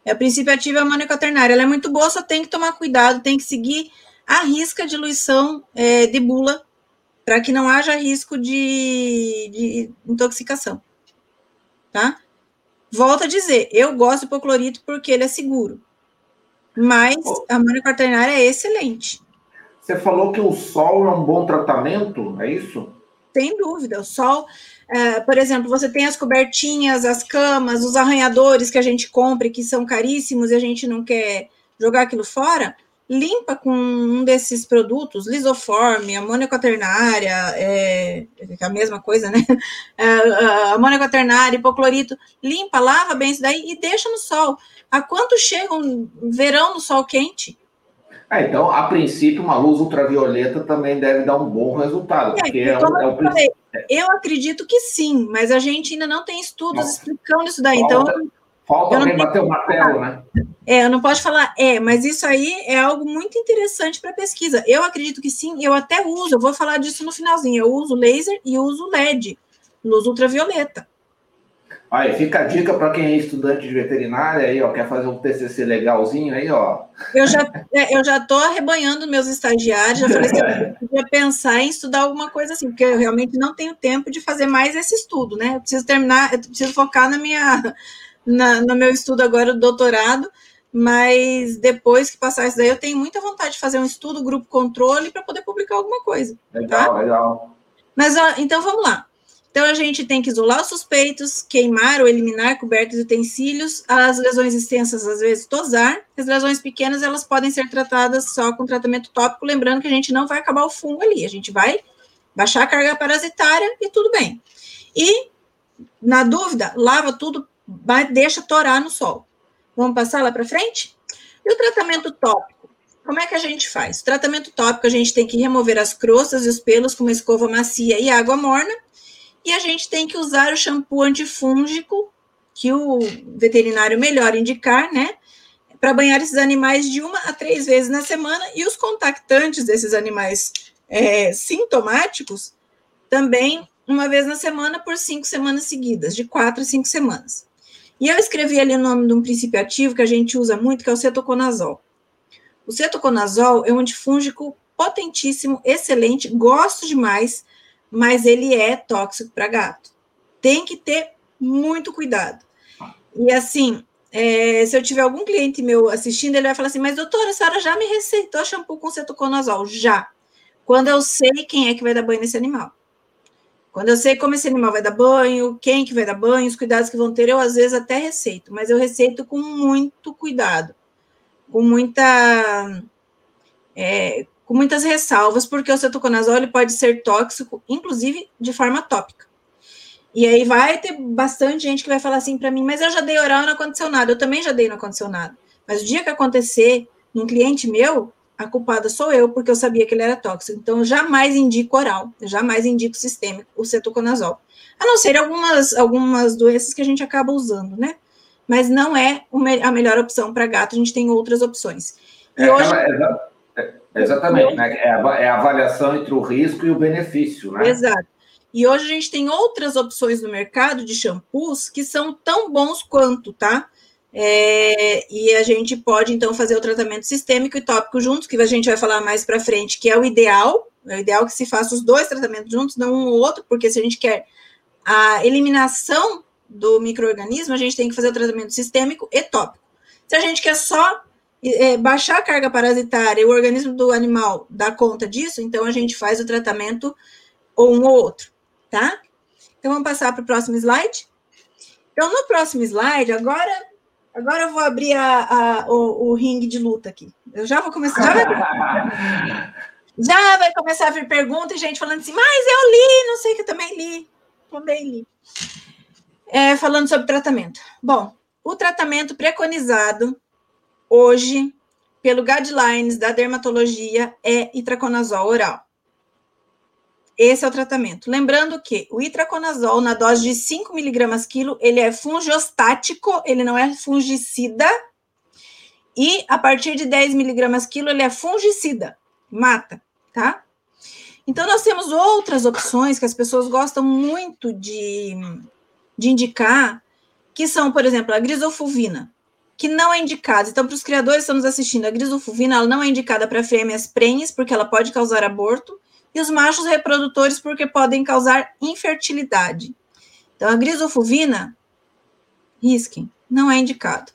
É o princípio ativo é a amônia quaternária. Ela é muito boa, só tem que tomar cuidado, tem que seguir a risca diluição é, de bula, para que não haja risco de, de intoxicação. Tá? Volto a dizer, eu gosto do hipoclorito porque ele é seguro. Mas a amônia quaternária é excelente. Você falou que o sol é um bom tratamento, é isso? Sem dúvida. O sol, é, por exemplo, você tem as cobertinhas, as camas, os arranhadores que a gente compra que são caríssimos e a gente não quer jogar aquilo fora limpa com um desses produtos, lisoforme, amônia quaternária, é, é a mesma coisa, né? É, amônia quaternária, hipoclorito, limpa, lava bem isso daí e deixa no sol. A quanto chega um verão no sol quente? É, então, a princípio, uma luz ultravioleta também deve dar um bom resultado. É, porque é, é falei, eu acredito que sim, mas a gente ainda não tem estudos Nossa. explicando isso daí. Então, Falta alguém bater o martelo, né? É, eu não posso falar é, mas isso aí é algo muito interessante para pesquisa. Eu acredito que sim, eu até uso, eu vou falar disso no finalzinho. Eu uso laser e uso LED, luz ultravioleta. Aí, fica a dica para quem é estudante de veterinária aí, ó, quer fazer um TCC legalzinho aí, ó. Eu já é, eu já tô arrebanhando meus estagiários, já falei assim, eu podia pensar em estudar alguma coisa assim, porque eu realmente não tenho tempo de fazer mais esse estudo, né? Eu preciso terminar, eu preciso focar na minha na, no meu estudo agora, do doutorado, mas depois que passar isso daí, eu tenho muita vontade de fazer um estudo, grupo controle, para poder publicar alguma coisa. Legal, tá? legal. Mas, ó, então, vamos lá. Então, a gente tem que isolar os suspeitos, queimar ou eliminar cobertos e utensílios, as lesões extensas, às vezes, tosar. As lesões pequenas, elas podem ser tratadas só com tratamento tópico, lembrando que a gente não vai acabar o fungo ali, a gente vai baixar a carga parasitária e tudo bem. E, na dúvida, lava tudo deixa torar no sol. Vamos passar lá para frente? E o tratamento tópico? Como é que a gente faz? O tratamento tópico, a gente tem que remover as crostas e os pelos com uma escova macia e água morna. E a gente tem que usar o shampoo antifúngico, que o veterinário melhor indicar, né? Para banhar esses animais de uma a três vezes na semana. E os contactantes desses animais é, sintomáticos também uma vez na semana por cinco semanas seguidas, de quatro a cinco semanas. E eu escrevi ali o nome de um princípio ativo que a gente usa muito, que é o cetoconazol. O cetoconazol é um antifúngico potentíssimo, excelente, gosto demais, mas ele é tóxico para gato. Tem que ter muito cuidado. E assim, é, se eu tiver algum cliente meu assistindo, ele vai falar assim: Mas doutora, a senhora já me receitou shampoo com cetoconazol? Já. Quando eu sei quem é que vai dar banho nesse animal. Quando eu sei como esse animal vai dar banho, quem que vai dar banho, os cuidados que vão ter, eu às vezes até receito, mas eu receito com muito cuidado, com muita é, com muitas ressalvas, porque o cetoconazol ele pode ser tóxico, inclusive de forma tópica. E aí vai ter bastante gente que vai falar assim para mim, mas eu já dei oral e não aconteceu nada. Eu também já dei e não aconteceu nada. Mas o dia que acontecer num cliente meu, a culpada sou eu, porque eu sabia que ele era tóxico. Então, eu jamais indico oral, eu jamais indico sistêmico, o cetoconazol. A não ser algumas, algumas doenças que a gente acaba usando, né? Mas não é a melhor opção para gato, a gente tem outras opções. E é, hoje... É, exatamente, né? É a, é a avaliação entre o risco e o benefício, né? Exato. E hoje a gente tem outras opções no mercado de shampoos que são tão bons quanto, tá? É, e a gente pode, então, fazer o tratamento sistêmico e tópico juntos, que a gente vai falar mais para frente, que é o ideal, é o ideal que se faça os dois tratamentos juntos, não um ou outro, porque se a gente quer a eliminação do microorganismo, a gente tem que fazer o tratamento sistêmico e tópico. Se a gente quer só é, baixar a carga parasitária e o organismo do animal dá conta disso, então a gente faz o tratamento ou um ou outro, tá? Então vamos passar para o próximo slide. Então, no próximo slide, agora, agora eu vou abrir a, a o, o, ringue de luta aqui. Eu já vou começar. Já vai, já vai começar a vir pergunta e gente falando assim, mas eu li, não sei que eu também li. Também li. É, falando sobre tratamento. Bom, o tratamento preconizado hoje pelo guidelines da dermatologia é itraconazol oral. Esse é o tratamento. Lembrando que o itraconazol, na dose de 5 miligramas quilo, ele é fungiostático, ele não é fungicida. E a partir de 10 miligramas quilo, ele é fungicida, mata, tá? Então, nós temos outras opções que as pessoas gostam muito de, de indicar, que são, por exemplo, a grisofulvina, que não é indicada. Então, para os criadores que estão nos assistindo, a grisofulvina ela não é indicada para fêmeas prenhes, porque ela pode causar aborto e os machos reprodutores porque podem causar infertilidade. Então, a grisofulvina, risquem, não é indicado.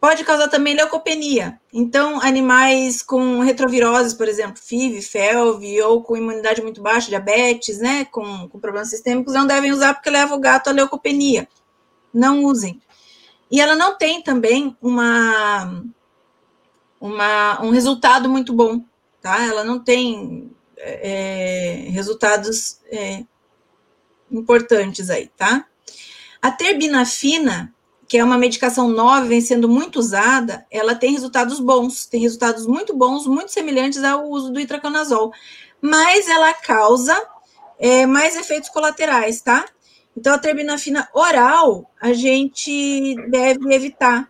Pode causar também leucopenia. Então, animais com retroviroses, por exemplo, FIV, FeLV, ou com imunidade muito baixa, diabetes, né, com, com problemas sistêmicos, não devem usar porque leva o gato à leucopenia. Não usem. E ela não tem também uma, uma, um resultado muito bom, tá? Ela não tem é, resultados é, importantes aí, tá? A terbinafina, que é uma medicação nova, vem sendo muito usada, ela tem resultados bons, tem resultados muito bons, muito semelhantes ao uso do itraconazol, mas ela causa é, mais efeitos colaterais, tá? Então, a terbinafina oral, a gente deve evitar,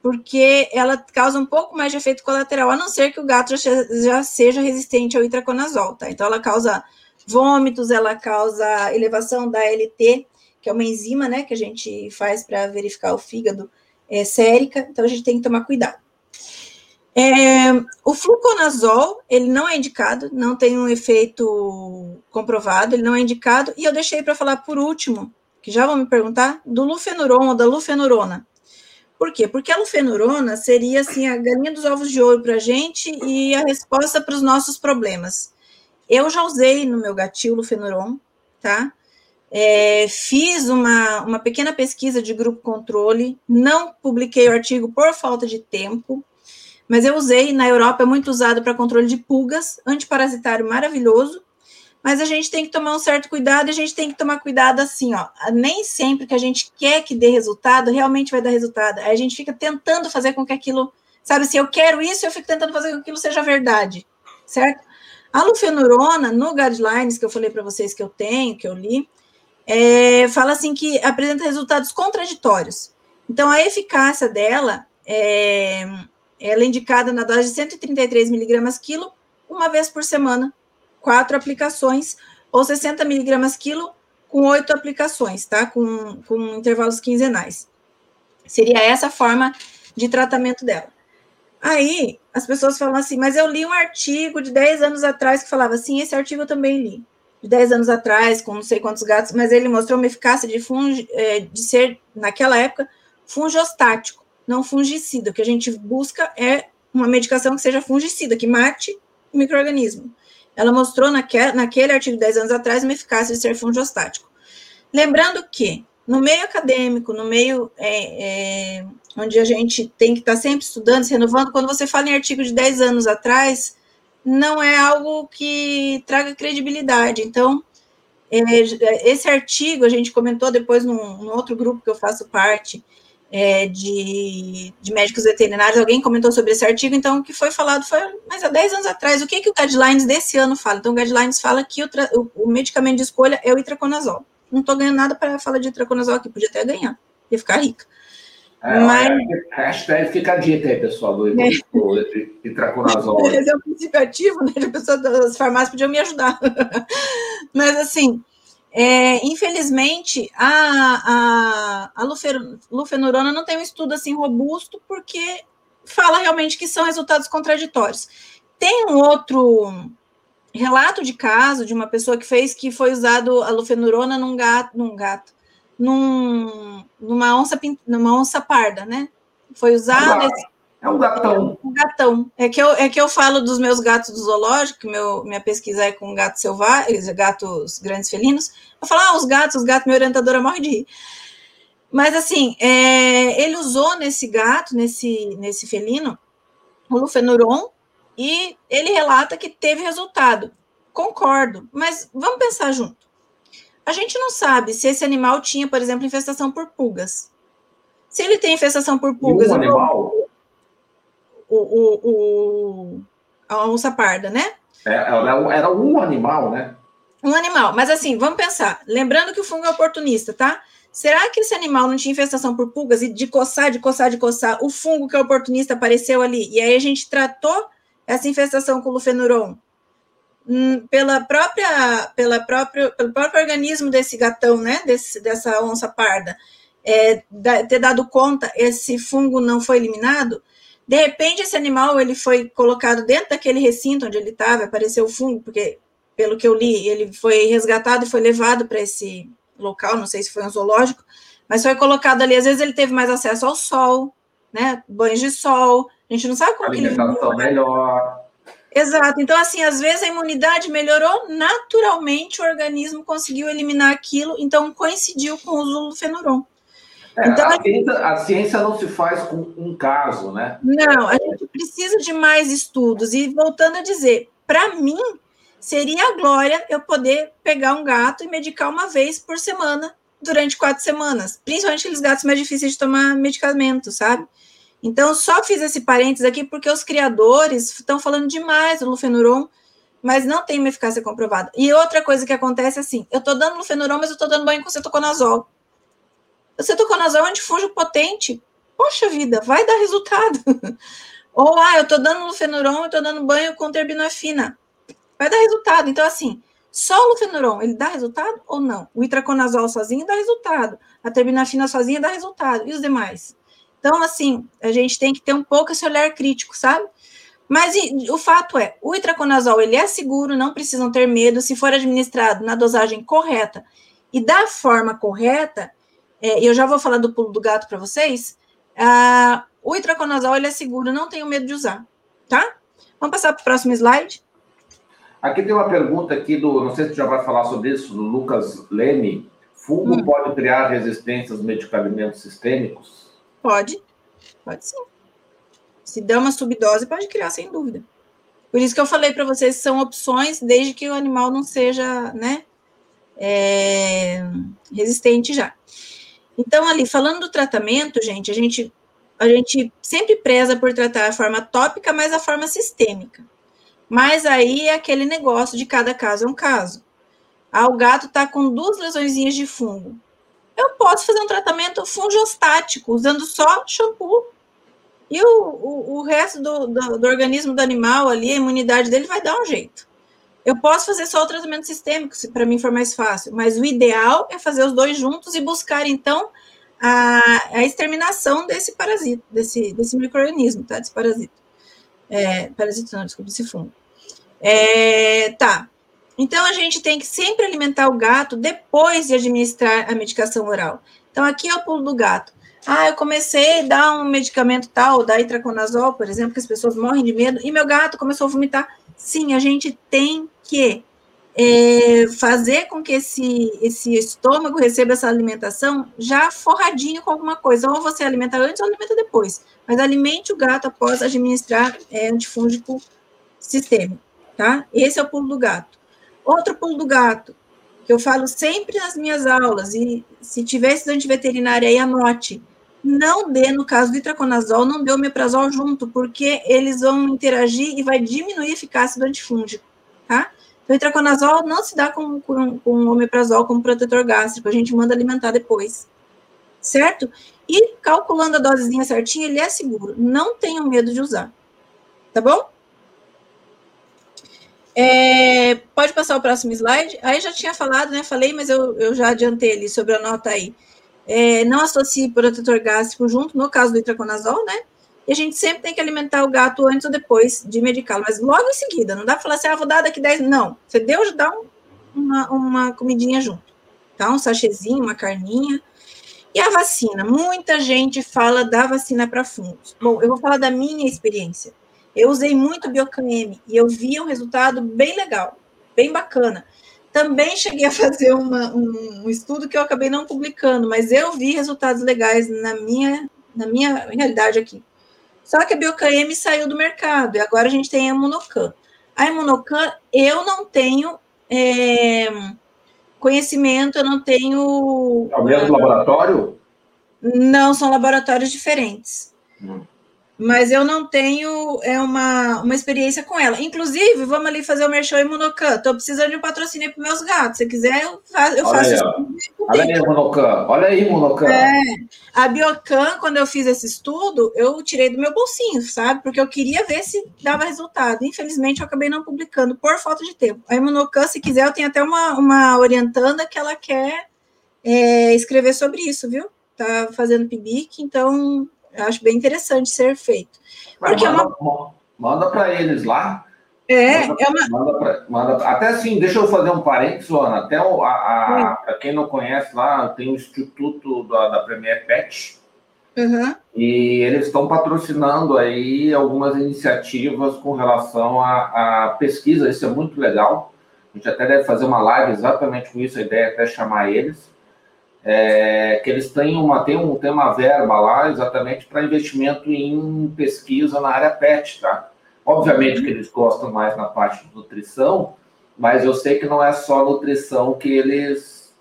porque ela causa um pouco mais de efeito colateral, a não ser que o gato já, seja resistente ao itraconazol, tá? Então, ela causa vômitos, ela causa elevação da LT, que é uma enzima, né, que a gente faz para verificar o fígado é, sérica, então a gente tem que tomar cuidado. É, o fluconazol, ele não é indicado, não tem um efeito comprovado, ele não é indicado, e eu deixei para falar por último, que já vão me perguntar, do lufenuron ou da lufenurona. Por quê? Porque a lufenurona seria assim a galinha dos ovos de ouro para a gente e a resposta para os nossos problemas. Eu já usei no meu gatil lufenuron, tá? É, fiz uma, uma pequena pesquisa de grupo controle, não publiquei o artigo por falta de tempo, mas eu usei, na Europa é muito usado para controle de pulgas, antiparasitário maravilhoso, mas a gente tem que tomar um certo cuidado, a gente tem que tomar cuidado assim, ó. Nem sempre que a gente quer que dê resultado, realmente vai dar resultado. Aí a gente fica tentando fazer com que aquilo, sabe, se eu quero isso, eu fico tentando fazer com que aquilo seja verdade, certo? A lufenurona, no guidelines que eu falei para vocês que eu tenho, que eu li, é, fala assim que apresenta resultados contraditórios. Então, a eficácia dela, é, ela é indicada na dose de 133 miligramas quilo, uma vez por semana, quatro aplicações, ou 60 miligramas quilo com oito aplicações, tá? Com, com intervalos quinzenais. Seria essa a forma de tratamento dela. Aí, as pessoas falam assim, mas eu li um artigo de 10 anos atrás que falava assim, esse artigo eu também li. De 10 anos atrás, com não sei quantos gatos, mas ele mostrou uma eficácia de, fungi, é, de ser, naquela época, fungostático, não fungicida. O que a gente busca é uma medicação que seja fungicida, que mate o microorganismo ela mostrou naquele, naquele artigo 10 anos atrás uma eficácia de ser fungostático. Lembrando que no meio acadêmico, no meio é, é, onde a gente tem que estar sempre estudando, se renovando, quando você fala em artigo de 10 anos atrás, não é algo que traga credibilidade. Então, é, esse artigo a gente comentou depois num, num outro grupo que eu faço parte, é, de, de, médicos veterinários, alguém comentou sobre esse artigo, então o que foi falado foi, mas há 10 anos atrás, o que, que o Guidelines desse ano fala? Então, o Guidelines fala que o, o, o medicamento de escolha é o itraconazol. Não estou ganhando nada para falar de itraconazol aqui, podia até ganhar, ia ficar rica. É, mas... Hashtag fica a dica aí, pessoal, do, é. do itraconazol. Esse é o princípio ativo, né? A pessoa das farmácias podiam me ajudar. mas, assim, é, infelizmente, a, a, a lufenurona não tem um estudo assim robusto, porque fala realmente que são resultados contraditórios. Tem um outro relato de caso de uma pessoa que fez que foi usado a lufenurona num gato, num gato, num, numa onça, numa onça parda, né? Foi usado. Esse... É um gatão. Um gatão. É que eu, é que eu falo dos meus gatos do zoológico, meu, minha pesquisa é com gatos selvagens, gatos grandes felinos. Eu falo, ah, os gatos, os gatos, minha orientadora morre de rir. Mas assim, é, ele usou nesse gato, nesse, nesse felino, o lufenuron, e ele relata que teve resultado. Concordo, mas vamos pensar junto. A gente não sabe se esse animal tinha, por exemplo, infestação por pulgas. Se ele tem infestação por pulgas. E um animal? O, o, o, a onça parda, né? É, era um animal, né? Um animal. Mas assim, vamos pensar. Lembrando que o fungo é oportunista, tá? Será que esse animal não tinha infestação por pulgas e de coçar, de coçar, de coçar, o fungo que é oportunista apareceu ali? E aí a gente tratou essa infestação com lufenuron hum, pela própria, pela própria, pelo próprio organismo desse gatão, né? Desse, dessa onça parda é, ter dado conta, esse fungo não foi eliminado, de repente esse animal ele foi colocado dentro daquele recinto onde ele estava, apareceu o fungo, porque pelo que eu li, ele foi resgatado e foi levado para esse local, não sei se foi um zoológico, mas foi colocado ali, às vezes ele teve mais acesso ao sol, né, banhos de sol, a gente não sabe como que ele... melhor. Exato. Então, assim, às vezes a imunidade melhorou naturalmente, o organismo conseguiu eliminar aquilo, então coincidiu com o uso do. É, então, a, ciência, a, ciência, não se faz com um caso, né? Não, a gente precisa de mais estudos. E voltando a dizer, para mim, seria a glória eu poder pegar um gato e medicar uma vez por semana durante quatro semanas. Principalmente aqueles gatos mais difíceis de tomar medicamento, sabe? Então, só fiz esse parênteses aqui porque os criadores estão falando demais do lufenuron, mas não tem uma eficácia comprovada. E outra coisa que acontece é assim: eu estou dando lufenuron, mas eu estou dando banho com cetoconazol. Cetoconazol é um antifúngio potente. Poxa vida, vai dar resultado. Ou, ah, eu estou dando lufenuron, eu estou dando banho com terbinafina. Vai dar resultado. Então, assim, só o lufenuron, ele dá resultado ou não? O itraconazol sozinho dá resultado. A terbinafina sozinha dá resultado. E os demais? Então, assim, a gente tem que ter um pouco esse olhar crítico, sabe? Mas e, o fato é, o itraconazol, ele é seguro, não precisam ter medo. Se for administrado na dosagem correta e da forma correta, é, eu já vou falar do pulo do gato para vocês, ah, o itraconazol ele é seguro, não tenho medo de usar, tá? Vamos passar para o próximo slide. Aqui tem uma pergunta aqui do, não sei se você já vai falar sobre isso, do Lucas Leme. Fungo hum. pode criar resistência aos medicamentos sistêmicos? Pode, pode sim. Se der uma subdose, pode criar, sem dúvida. Por isso que eu falei para vocês, são opções, desde que o animal não seja, né, é, resistente já. Então, ali, falando do tratamento, gente, a gente, a gente sempre preza por tratar a forma tópica, mas a forma sistêmica. Mas aí é aquele negócio de cada caso é um caso. Ah, o gato está com duas lesõezinhas de fungo. Eu posso fazer um tratamento fungostático, usando só shampoo. E o, o, o resto do, do, do organismo do animal ali, a imunidade dele vai dar um jeito. Eu posso fazer só o tratamento sistêmico, se para mim for mais fácil, mas o ideal é fazer os dois juntos e buscar, então, a, a exterminação desse parasita, desse, desse microorganismo, tá? Desse parasita. É, parasita não, desculpa, desse fungo. É, tá. Então, a gente tem que sempre alimentar o gato depois de administrar a medicação oral. Então, aqui é o pulo do gato. Ah, eu comecei a dar um medicamento tal, da itraconazol, por exemplo, que as pessoas morrem de medo, e meu gato começou a vomitar. Sim, a gente tem que é, fazer com que esse, esse estômago receba essa alimentação já forradinho com alguma coisa. Ou você alimenta antes ou alimenta depois. Mas alimente o gato após administrar é, antifúngico sistêmico, tá? Esse é o pulo do gato. Outro pulo do gato, que eu falo sempre nas minhas aulas, e se tiver estudante veterinário aí, anote não dê, no caso do itraconazol, não dê o junto, porque eles vão interagir e vai diminuir a eficácia do antifúngico, tá? Então, o itraconazol não se dá com, com, com o omeprazol como protetor gástrico, a gente manda alimentar depois, certo? E calculando a dosezinha certinha, ele é seguro, não tenham medo de usar, tá bom? É, pode passar o próximo slide. Aí já tinha falado, né? Falei, mas eu, eu já adiantei ali sobre a nota aí é, não associe protetor gástrico junto, no caso do itraconazol, né? E a gente sempre tem que alimentar o gato antes ou depois de medicá-lo, mas logo em seguida, não dá para falar assim, ah, vou dar daqui 10, não. Você deu, dá um, uma, uma comidinha junto, tá? Um sachêzinho, uma carninha. E a vacina? Muita gente fala da vacina para fungos. Bom, eu vou falar da minha experiência. Eu usei muito Biocan-M e eu vi um resultado bem legal, bem bacana. Também cheguei a fazer uma, um, estudo que eu acabei não publicando, mas eu vi resultados legais na minha, na minha realidade aqui. Só que a Biocan-M saiu do mercado e agora a gente tem a Imunocan. A Imunocan, eu não tenho é, conhecimento, eu não tenho. É o mesmo laboratório? Não, são laboratórios diferentes. Hum mas eu não tenho é uma, uma experiência com ela. Inclusive, vamos ali fazer o Merchan Imunocan. Estou precisando de um patrocínio para meus gatos. Se quiser, eu faço, eu Olha faço aí. Olha aí, Imunocan. Olha aí, Imunocan. É, a Biocan, quando eu fiz esse estudo, eu tirei do meu bolsinho, sabe? Porque eu queria ver se dava resultado. Infelizmente, eu acabei não publicando por falta de tempo. A Imunocan, se quiser, eu tenho até uma, uma orientanda que ela quer é, escrever sobre isso, viu? Tá fazendo PIBIC, então eu acho bem interessante ser feito. Porque manda, é uma... manda para eles lá. É, manda, é uma. Manda pra, manda, até assim, deixa eu fazer um parênteses, Luana. Até o, a, a para quem não conhece lá, tem o Instituto da, da Premier Pet. Uhum. E eles estão patrocinando aí algumas iniciativas com relação à pesquisa, isso é muito legal. A gente até deve fazer uma live exatamente com isso, a ideia é até chamar eles é, que eles têm uma, têm, um, têm uma verba lá exatamente para investimento em pesquisa na área PET, tá? Obviamente que eles gostam mais na parte de nutrição, mas eu sei que não é só nutrição que eles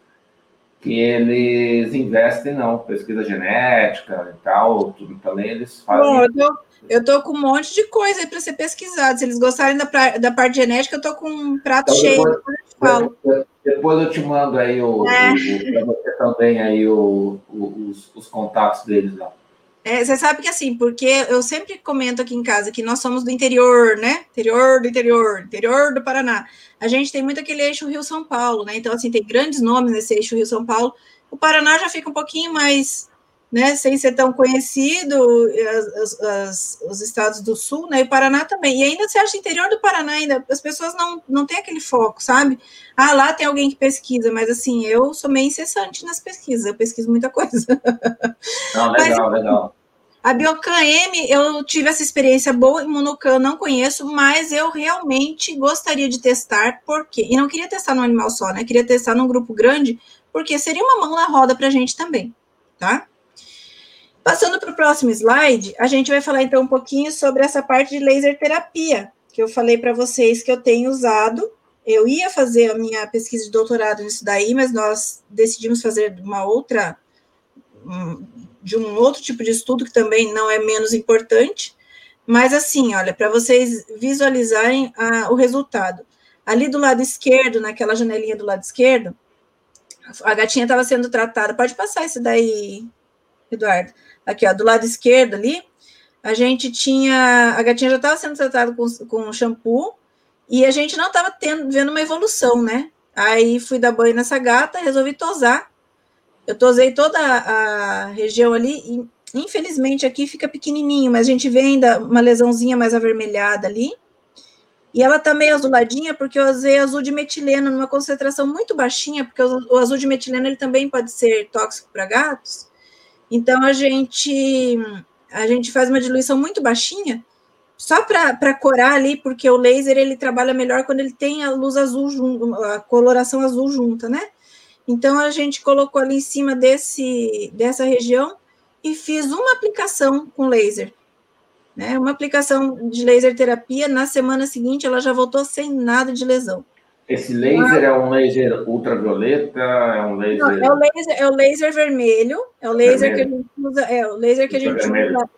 que eles investem, não. Pesquisa genética e tal, tudo também eles fazem. Bom, eu, eu tô com um monte de coisa aí para ser pesquisado. Se eles gostarem da, da parte genética, eu tô com um prato então, cheio. Depois, eu falo. Depois eu te mando aí o, é. o, você também aí o, o, os, os contatos deles lá. É, você sabe que assim, porque eu sempre comento aqui em casa que nós somos do interior, né? Interior do interior, interior do Paraná. A gente tem muito aquele eixo Rio-São Paulo, né? Então, assim, tem grandes nomes nesse eixo Rio-São Paulo. O Paraná já fica um pouquinho mais né, sem ser tão conhecido, as, as, os estados do sul, né, e o Paraná também. E ainda você acha interior do Paraná, ainda as pessoas não, não têm aquele foco, sabe? Ah, lá tem alguém que pesquisa, mas assim, eu sou meio incessante nas pesquisas, eu pesquiso muita coisa. Não, legal, mas, legal. A Biocan M, eu tive essa experiência boa, Imunocan não conheço, mas eu realmente gostaria de testar, porque, e não queria testar no animal só, né, queria testar num grupo grande, porque seria uma mão na roda para a gente também, tá? Passando para o próximo slide, a gente vai falar então um pouquinho sobre essa parte de laser terapia, que eu falei para vocês que eu tenho usado. Eu ia fazer a minha pesquisa de doutorado nisso daí, mas nós decidimos fazer uma outra, de um outro tipo de estudo que também não é menos importante. Mas assim, olha, para vocês visualizarem a, o resultado. Ali do lado esquerdo, naquela janelinha do lado esquerdo, a gatinha estava sendo tratada. Pode passar isso daí, Eduardo aqui, ó, do lado esquerdo ali, a gente tinha. A gatinha já estava sendo tratada com, com shampoo e a gente não estava vendo uma evolução, né? Aí fui dar banho nessa gata, resolvi tosar. Eu tosei toda a, região ali e, infelizmente, aqui fica pequenininho, mas a gente vê ainda uma lesãozinha mais avermelhada ali. E ela tá meio azuladinha porque eu usei azul de metileno numa concentração muito baixinha, porque o azul de metileno ele também pode ser tóxico para gatos. Então a gente a gente faz uma diluição muito baixinha, só para corar ali, porque o laser ele trabalha melhor quando ele tem a luz azul junto, a coloração azul junta, né? Então a gente colocou ali em cima desse dessa região e fiz uma aplicação com laser, né? Uma aplicação de laser terapia. Na semana seguinte ela já voltou sem nada de lesão. Esse laser é um laser ultravioleta? É um laser. Não, é, o laser é o laser vermelho. É o laser vermelho. que a gente usa. É o laser que a gente usa.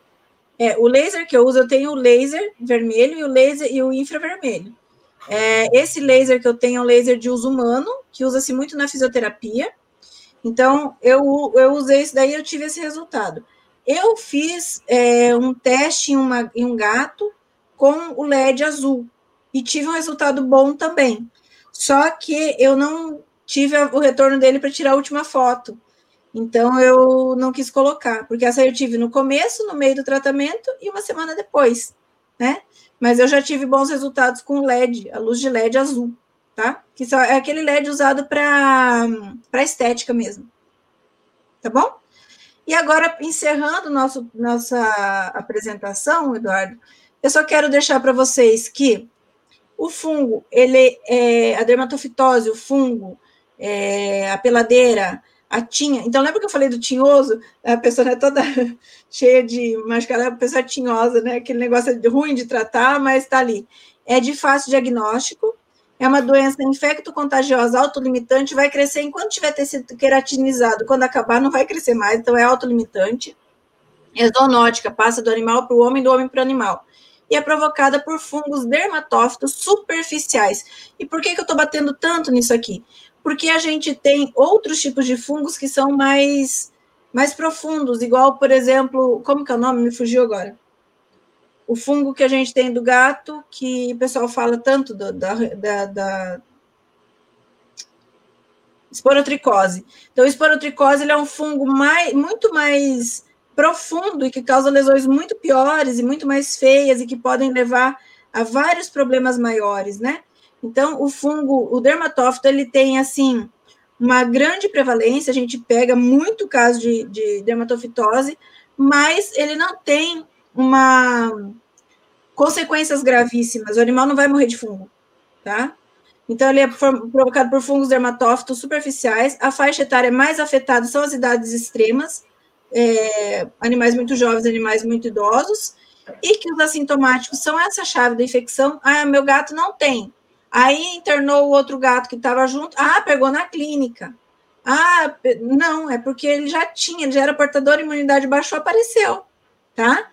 É, o laser que eu uso, eu tenho o laser vermelho e o laser e o infravermelho. É, esse laser que eu tenho é um laser de uso humano, que usa-se muito na fisioterapia. Então, eu, eu usei isso daí eu tive esse resultado. Eu fiz é, um teste em, uma, em um gato com o LED azul e tive um resultado bom também. Só que eu não tive o retorno dele para tirar a última foto. Então eu não quis colocar, porque essa eu tive no começo, no meio do tratamento e uma semana depois, né? Mas eu já tive bons resultados com LED, a luz de LED azul, tá? Que é aquele LED usado para estética mesmo. Tá bom? E agora, encerrando nosso, nossa apresentação, Eduardo, eu só quero deixar para vocês que o fungo, ele é, a dermatofitose, o fungo, é, a peladeira, a tinha. Então, lembra que eu falei do tinhoso? A pessoa é toda cheia de. Mas que ela é pessoa tinhosa, né? Aquele negócio ruim de tratar, mas está ali. É de fácil diagnóstico, é uma doença infecto-contagiosa autolimitante, vai crescer enquanto tiver tecido queratinizado. Quando acabar, não vai crescer mais, então é autolimitante. É zoonótica, passa do animal para o homem, do homem para o animal. E é provocada por fungos dermatófitos superficiais. E por que, que eu estou batendo tanto nisso aqui? Porque a gente tem outros tipos de fungos que são mais, mais profundos, igual, por exemplo, como que é o nome? Me fugiu agora o fungo que a gente tem do gato, que o pessoal fala tanto do, da, da, da esporotricose. Então, esporotricose ele é um fungo mais, muito mais profundo e que causa lesões muito piores e muito mais feias e que podem levar a vários problemas maiores, né? Então, o fungo, o dermatófito, ele tem, assim, uma grande prevalência, a gente pega muito caso de, de dermatofitose, mas ele não tem uma consequências gravíssimas. O animal não vai morrer de fungo, tá? Então, ele é provocado por fungos dermatófitos superficiais. A faixa etária mais afetada são as idades extremas, é, animais muito jovens, animais muito idosos, e que os assintomáticos são essa chave da infecção. Ah, meu gato não tem. Aí internou o outro gato que estava junto. Ah, pegou na clínica. Ah, não, é porque ele já tinha, ele já era portador, imunidade baixou, apareceu, tá?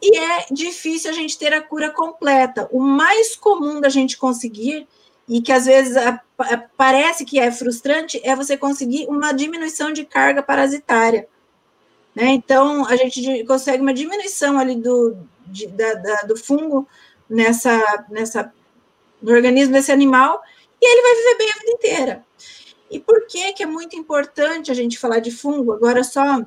E é difícil a gente ter a cura completa. O mais comum da gente conseguir, e que às vezes a, a, parece que é frustrante, é você conseguir uma diminuição de carga parasitária. Né? Então, a gente consegue uma diminuição ali do, de, da, da, do fungo nessa, nessa, no organismo desse animal, e ele vai viver bem a vida inteira. E por que, que é muito importante a gente falar de fungo? Agora, só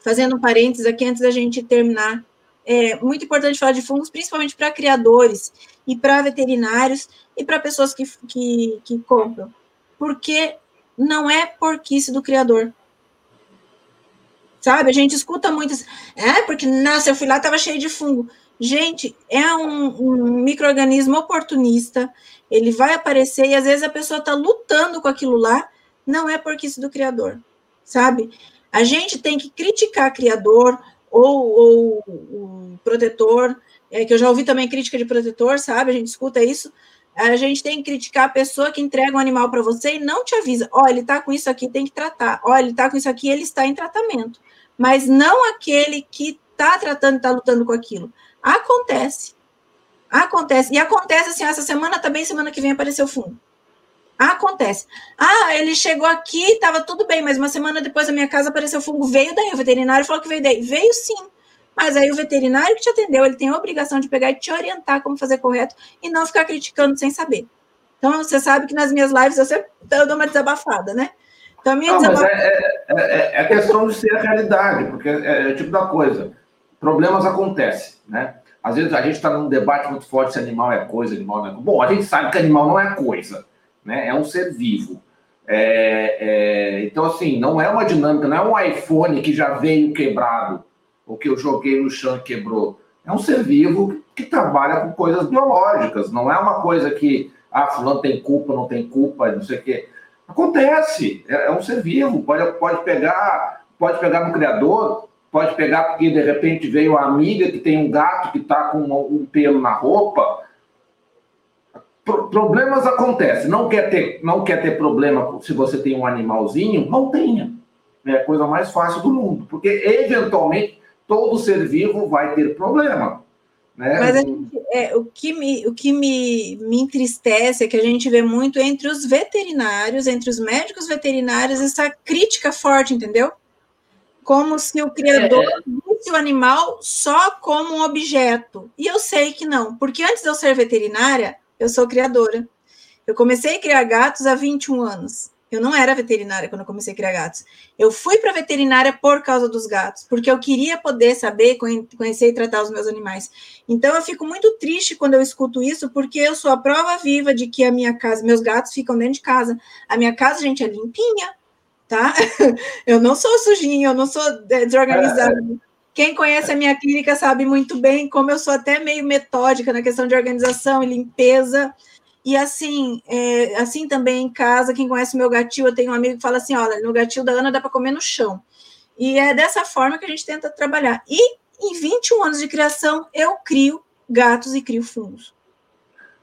fazendo um parênteses aqui antes da gente terminar é muito importante falar de fungos, principalmente para criadores e para veterinários e para pessoas que, que, que compram, porque não é porquice do criador. Sabe? A gente escuta muito, é porque, nossa, eu fui lá, estava cheio de fungo. Gente, é um, um microorganismo oportunista, ele vai aparecer e às vezes a pessoa está lutando com aquilo lá, não é porquice do criador, sabe? A gente tem que criticar criador, ou, ou o protetor, é, que eu já ouvi também crítica de protetor, sabe? A gente escuta isso. A gente tem que criticar a pessoa que entrega um animal para você e não te avisa. Oh, ele está com isso aqui, tem que tratar. Oh, ele está com isso aqui, ele está em tratamento. Mas não aquele que está tratando, está lutando com aquilo. Acontece. Acontece. E acontece assim, essa semana também, semana que vem apareceu fundo. Acontece. Ah, ele chegou aqui, estava tudo bem, mas uma semana depois da minha casa apareceu fungo. Veio daí, o veterinário falou que veio daí. Veio sim. Mas aí o veterinário que te atendeu, ele tem a obrigação de pegar e te orientar como fazer correto e não ficar criticando sem saber. Então, você sabe que nas minhas lives eu sempre eu dou uma desabafada, né? Então, minha não, desabafada... É, é, é, é, questão de ser a realidade, porque é, é tipo da coisa. Problemas acontecem, né? Às vezes a gente está num debate muito forte se animal é coisa, animal não é coisa. Bom, a gente sabe que animal não é coisa né? É um ser vivo. É, é, então, assim, não é uma dinâmica, não é um iPhone que já veio quebrado, ou que eu joguei no chão e quebrou. É um ser vivo que trabalha com coisas biológicas, não é uma coisa que, ah, fulano tem culpa, não tem culpa, não sei o quê. Acontece, é, é um ser vivo, pode, pode pegar, pode pegar no criador, pode pegar porque de repente veio a amiga que tem um gato que está com um pelo na roupa, problemas acontecem. Não quer ter, não quer ter problema se você tem um animalzinho, não tenha. É a coisa mais fácil do mundo, porque eventualmente todo ser vivo vai ter problema. Né? Mas gente, é, o que, me, o que me, me entristece é que a gente vê muito entre os veterinários, entre os médicos veterinários, essa crítica forte, entendeu? Como se o criador é. visse o animal só como um objeto. E eu sei que não, porque antes de eu ser veterinária, eu sou criadora. Eu comecei a criar gatos há 21 anos. Eu não era veterinária quando eu comecei a criar gatos. Eu fui para veterinária por causa dos gatos, porque eu queria poder saber, conhecer e tratar os meus animais. Então eu fico muito triste quando eu escuto isso, porque eu sou a prova viva de que a minha casa, meus gatos ficam dentro de casa. A minha casa, gente, é limpinha. tá? Eu não sou sujinha, eu não sou é, desorganizada. É. Quem conhece a minha clínica sabe muito bem como eu sou até meio metódica na questão de organização e limpeza. E assim, é, assim também em casa, quem conhece meu gatil, eu tenho um amigo que fala assim: olha, no gatil da Ana dá para comer no chão. E é dessa forma que a gente tenta trabalhar. E em 21 anos de criação, eu crio gatos e crio fungos.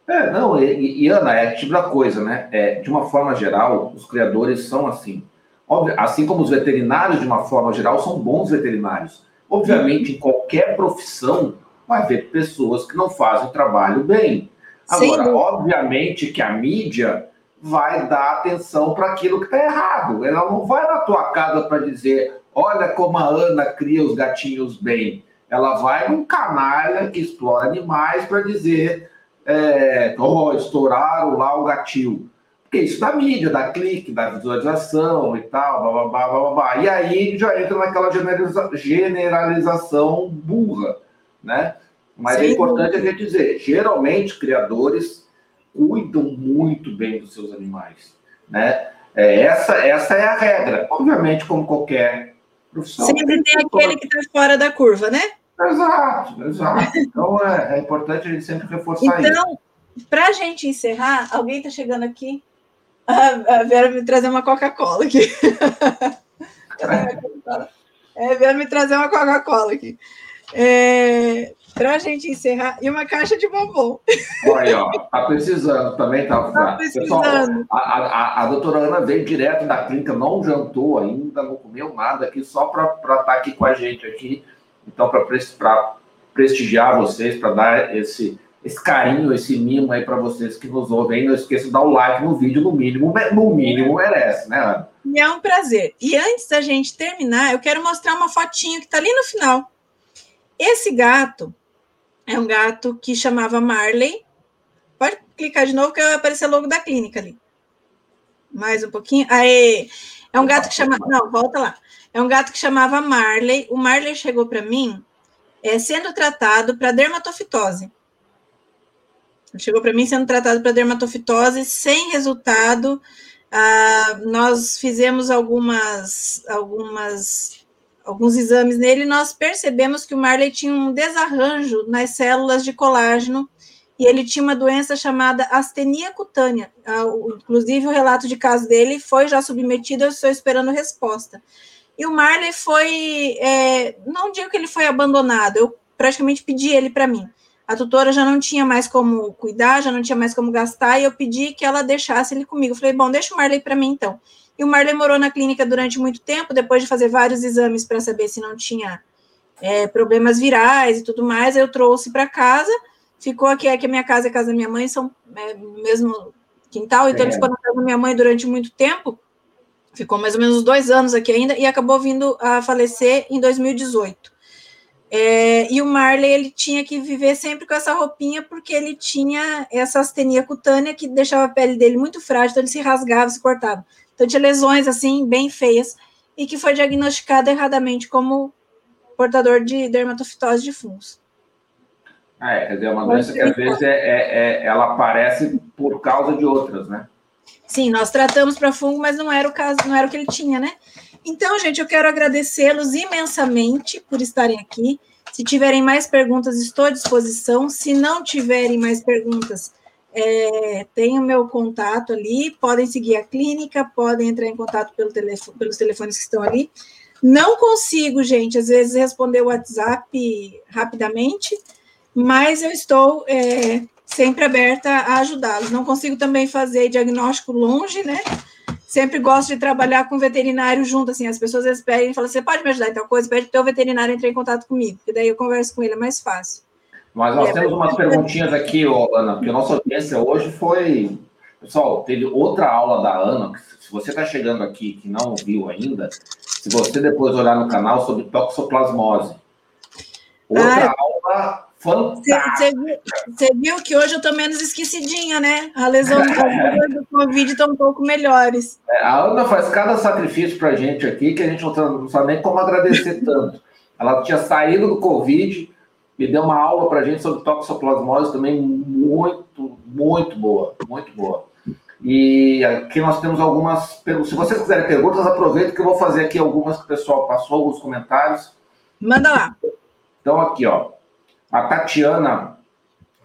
É, não, e, e Ana, é tipo da coisa, né? É, de uma forma geral, os criadores são assim. Óbvio, assim como os veterinários, de uma forma geral, são bons veterinários. Obviamente, em qualquer profissão, vai haver pessoas que não fazem o trabalho bem. Agora, obviamente que a mídia vai dar atenção para aquilo que está errado. Ela não vai na tua casa para dizer, olha como a Ana cria os gatinhos bem. Ela vai num canalha que explora animais para dizer, é, oh, estouraram lá o gatil. Porque isso da mídia, da clique, da visualização e tal, blá, blá, blá, blá, blá. E aí já entra naquela generaliza generalização burra, né? Mas Sim. é importante a gente dizer, geralmente criadores cuidam muito bem dos seus animais, né? É, essa, essa é a regra. Obviamente, como qualquer profissão. Sempre tem aquele que está fora da curva, né? Exato, exato. Então é, é importante a gente sempre reforçar então, isso. Então, para a gente encerrar, alguém está chegando aqui. A Vera me trazer uma Coca-Cola aqui. É, Vera me trazer uma Coca-Cola aqui. É, para a gente encerrar, e uma caixa de bombom. Olha, ó, tá precisando também, tá? Tá precisando. Pessoal, a, a, a, doutora Ana veio direto da clínica, não jantou ainda, não comeu nada aqui, só para estar tá aqui com a gente aqui. Então, para prestigiar vocês, para dar esse, esse carinho, esse mimo aí para vocês que nos ouvem. Não esqueça de dar o like no vídeo, no mínimo, no mínimo merece, né, Ana? E é um prazer. E antes da gente terminar, eu quero mostrar uma fotinho que está ali no final. Esse gato é um gato que chamava Marley. Pode clicar de novo que vai aparecer logo da clínica ali. Mais um pouquinho. Aê! É um gato que chama. Não, volta lá. É um gato que chamava Marley. O Marley chegou para mim é, sendo tratado para dermatofitose. Chegou para mim sendo tratado para dermatofitose sem resultado. Ah, nós fizemos algumas, algumas, alguns exames nele nós percebemos que o Marley tinha um desarranjo nas células de colágeno e ele tinha uma doença chamada astenia cutânea. Ah, inclusive, o relato de caso dele foi já submetido, eu estou esperando resposta. E o Marley foi, é, não digo que ele foi abandonado, eu praticamente pedi ele para mim. A tutora já não tinha mais como cuidar, já não tinha mais como gastar, e eu pedi que ela deixasse ele comigo. Eu falei, bom, deixa o Marley para mim então. E o Marley morou na clínica durante muito tempo, depois de fazer vários exames para saber se não tinha é, problemas virais e tudo mais, eu trouxe para casa, ficou aqui, aqui a minha casa e a casa da minha mãe são é, mesmo quintal, então é. ele ficou na casa da minha mãe durante muito tempo, ficou mais ou menos dois anos aqui ainda, e acabou vindo a falecer em 2018. É, e o Marley ele tinha que viver sempre com essa roupinha porque ele tinha essa astenia cutânea que deixava a pele dele muito frágil, então ele se rasgava, se cortava. Então tinha lesões assim bem feias e que foi diagnosticado erradamente como portador de dermatofitose de fungos. Ah, é, quer dizer, é uma doença que às vezes é, é, é, ela aparece por causa de outras, né? Sim, nós tratamos para fungo, mas não era o caso, não era o que ele tinha, né? Então, gente, eu quero agradecê-los imensamente por estarem aqui. Se tiverem mais perguntas, estou à disposição. Se não tiverem mais perguntas, é, tem o meu contato ali. Podem seguir a clínica, podem entrar em contato pelo telefone, pelos telefones que estão ali. Não consigo, gente, às vezes responder o WhatsApp rapidamente, mas eu estou é, sempre aberta a ajudá-los. Não consigo também fazer diagnóstico longe, né? Sempre gosto de trabalhar com veterinário junto, assim, as pessoas às pedem e falam, você pode me ajudar em tal coisa? Pede o veterinário entrar em contato comigo, porque daí eu converso com ele, é mais fácil. Mas nós é, temos umas perguntinhas aqui, Ana, porque a nossa audiência hoje foi... Pessoal, teve outra aula da Ana, se você está chegando aqui que não viu ainda, se você depois olhar no canal sobre toxoplasmose. Outra ah, aula você viu, que hoje eu tô menos esquecidinha, né? A lesão do Covid está um pouco melhores. É, a Ana faz cada sacrifício para a gente aqui que a gente não, não sabe nem como agradecer tanto. Ela tinha saído do Covid e deu uma aula para a gente sobre toxoplasmose também muito, muito boa, muito boa. E aqui nós temos algumas perguntas. Se vocês quiserem perguntas, aproveito que eu vou fazer aqui algumas que o pessoal passou, alguns comentários. Manda lá. Então, aqui, ó. A Tatiana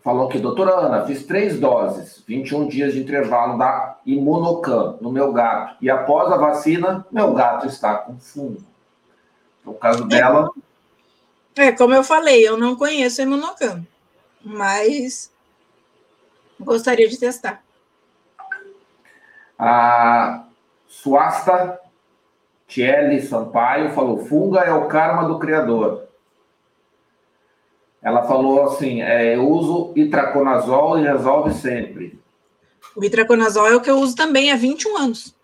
falou que, doutora Ana, fiz três doses, 21 dias de intervalo da Imunocam no meu gato. E após a vacina, meu gato está com fungo. No caso dela. É, como eu falei, eu não conheço a Imunocam, mas gostaria de testar. A Suasta Tiele Sampaio falou: funga é o karma do criador. Ela falou assim: é, eu uso itraconazol e resolve sempre. O itraconazol é o que eu uso também há 21 anos.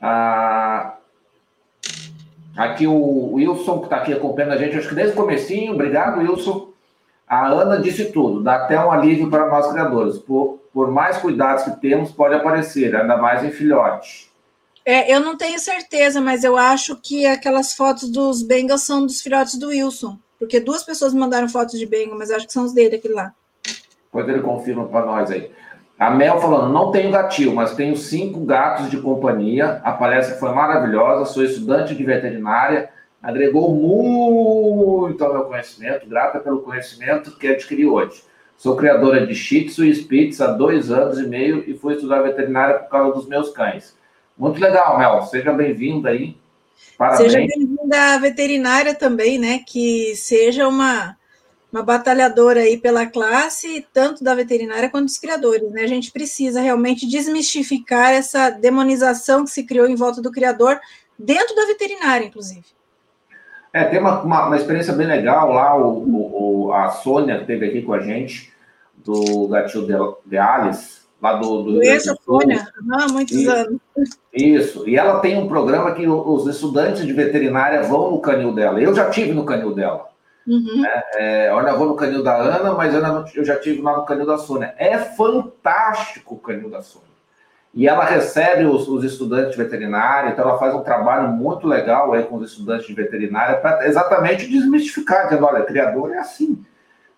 Ah, aqui o Wilson, que está aqui acompanhando a gente, acho que desde o comecinho, obrigado, Wilson. A Ana disse tudo, dá até um alívio para nós criadores. Por, por mais cuidados que temos, pode aparecer, ainda mais em filhote. É, eu não tenho certeza, mas eu acho que aquelas fotos dos Bengals são dos filhotes do Wilson. Porque duas pessoas me mandaram fotos de Bengal, mas acho que são os dele, aquele lá. Depois ele confirma para nós aí. A Mel falando, não tenho gatil, mas tenho cinco gatos de companhia. A palestra foi maravilhosa, sou estudante de veterinária agregou muito ao meu conhecimento, grata pelo conhecimento que adquiri hoje. Sou criadora de Shih Tzu e Spitz há dois anos e meio e fui estudar veterinária por causa dos meus cães. Muito legal, Mel. Seja bem-vinda aí. Parabéns. Seja bem-vinda à veterinária também, né? Que seja uma, uma batalhadora aí pela classe, tanto da veterinária quanto dos criadores, né? A gente precisa realmente desmistificar essa demonização que se criou em volta do criador, dentro da veterinária, inclusive. É, tem uma, uma, uma, experiência bem legal lá, o, o, a Sônia esteve aqui com a gente, do Gatil de, de Alice, lá do... do Conheço a Sônia, há muitos isso, anos. Isso, e ela tem um programa que os estudantes de veterinária vão no canil dela. Eu já tive no canil dela. Uhum. É, é, eu ainda vou no canil da Ana, mas eu, não, eu já tive lá no canil da Sônia. É fantástico o canil da Sônia e ela recebe os, os, estudantes de veterinária, então ela faz um trabalho muito legal aí com os estudantes de veterinária para exatamente desmistificar, dizendo, olha, criador é assim.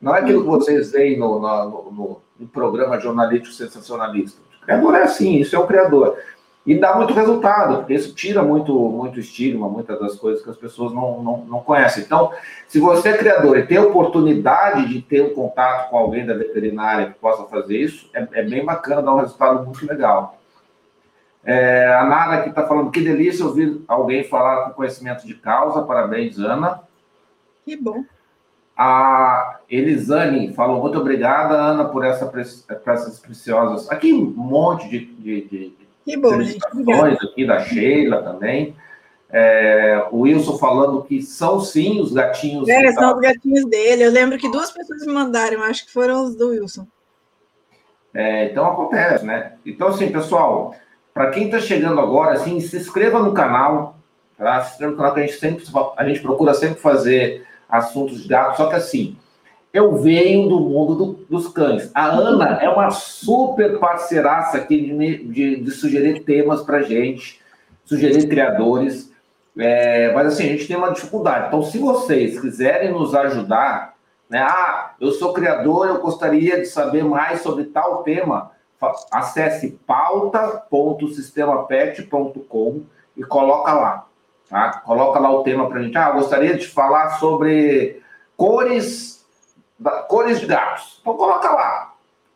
Não é aquilo que vocês veem no, no, no, no programa jornalístico sensacionalista. O criador é assim, isso é o criador. E dá muito resultado, porque isso tira muito, muito estigma, muitas das coisas que as pessoas não, não, não conhecem. Então, se você é criador e tem a oportunidade de ter um contato com alguém da veterinária que possa fazer isso, é, é bem bacana, dá um resultado muito legal. É, a Nara aqui está falando que delícia ouvir alguém falar com conhecimento de causa. Parabéns, Ana. Que bom. A Elisane falou muito obrigada, Ana, por, essa, essas preciosas. Aqui um monte de, de, de que bom, gente. aqui da Sheila também. É, o Wilson falando que são sim os gatinhos. É, são os gatinhos dele. Eu lembro que duas pessoas me mandaram, acho que foram os do Wilson. É, então acontece, né? Então, assim, pessoal, para quem está chegando agora, assim, se inscreva no canal, tá? Se inscreva no canal que a gente sempre a gente procura sempre fazer assuntos de gato, só que assim, eu venho do mundo do, dos cães. A Ana é uma super parceiraça aqui de, de, de sugerir temas para gente, sugerir criadores. É, mas assim, a gente tem uma dificuldade. Então, se vocês quiserem nos ajudar, né? Ah, eu sou criador, eu gostaria de saber mais sobre tal tema acesse pauta.sistemapet.com e coloca lá. Tá? Coloca lá o tema para a gente. Ah, gostaria de falar sobre cores, cores de gatos. Então coloca lá.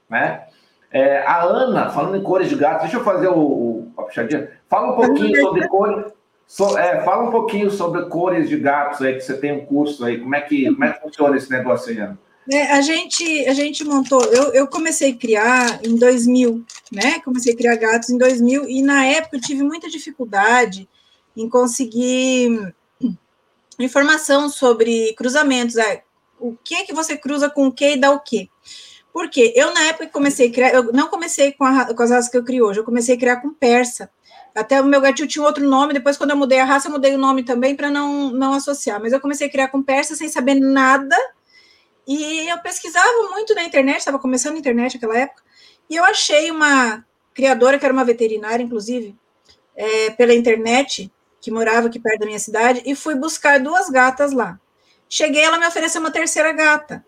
Né? É, a Ana, falando em cores de gatos, deixa eu fazer o, o a puxadinha. Fala um pouquinho sobre cores. So, é, fala um pouquinho sobre cores de gatos aí, que você tem um curso aí. Como é que, como é que funciona esse negócio aí, Ana? É, a, gente, a gente montou, eu, eu comecei a criar em 2000, né? Comecei a criar gatos em 2000 e na época eu tive muita dificuldade em conseguir informação sobre cruzamentos. É, o que que você cruza com o que e dá o quê? Porque eu, na época que comecei a criar, eu não comecei com, a, com as raças que eu crio hoje, eu comecei a criar com persa. Até o meu gatinho tinha outro nome, depois, quando eu mudei a raça, eu mudei o nome também para não, não associar. Mas eu comecei a criar com persa sem saber nada e eu pesquisava muito na internet, estava começando a internet naquela época, e eu achei uma criadora, que era uma veterinária, inclusive, é, pela internet, que morava aqui perto da minha cidade, e fui buscar duas gatas lá. Cheguei, ela me ofereceu uma terceira gata.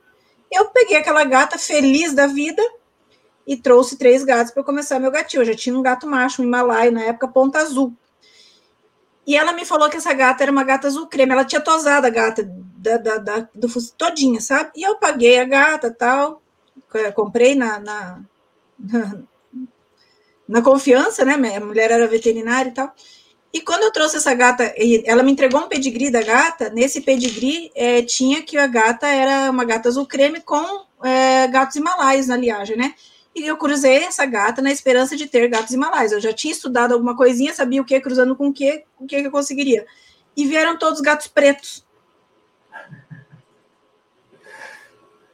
Eu peguei aquela gata feliz da vida e trouxe três gatos para começar meu gatinho. Eu já tinha um gato macho, um Himalaia, na época, ponta azul. E ela me falou que essa gata era uma gata azul creme. Ela tinha tosado a gata da, da, da do todinha, sabe? E eu paguei a gata tal. Comprei na, na, na, na confiança, né? A mulher era veterinária e tal. E quando eu trouxe essa gata, ela me entregou um pedigree da gata. Nesse pedigree é, tinha que a gata era uma gata azul creme com é, gatos himalaios na liagem, né? E eu cruzei essa gata na esperança de ter gatos himalaios. Eu já tinha estudado alguma coisinha, sabia o que, cruzando com o que, o que eu conseguiria. E vieram todos gatos pretos.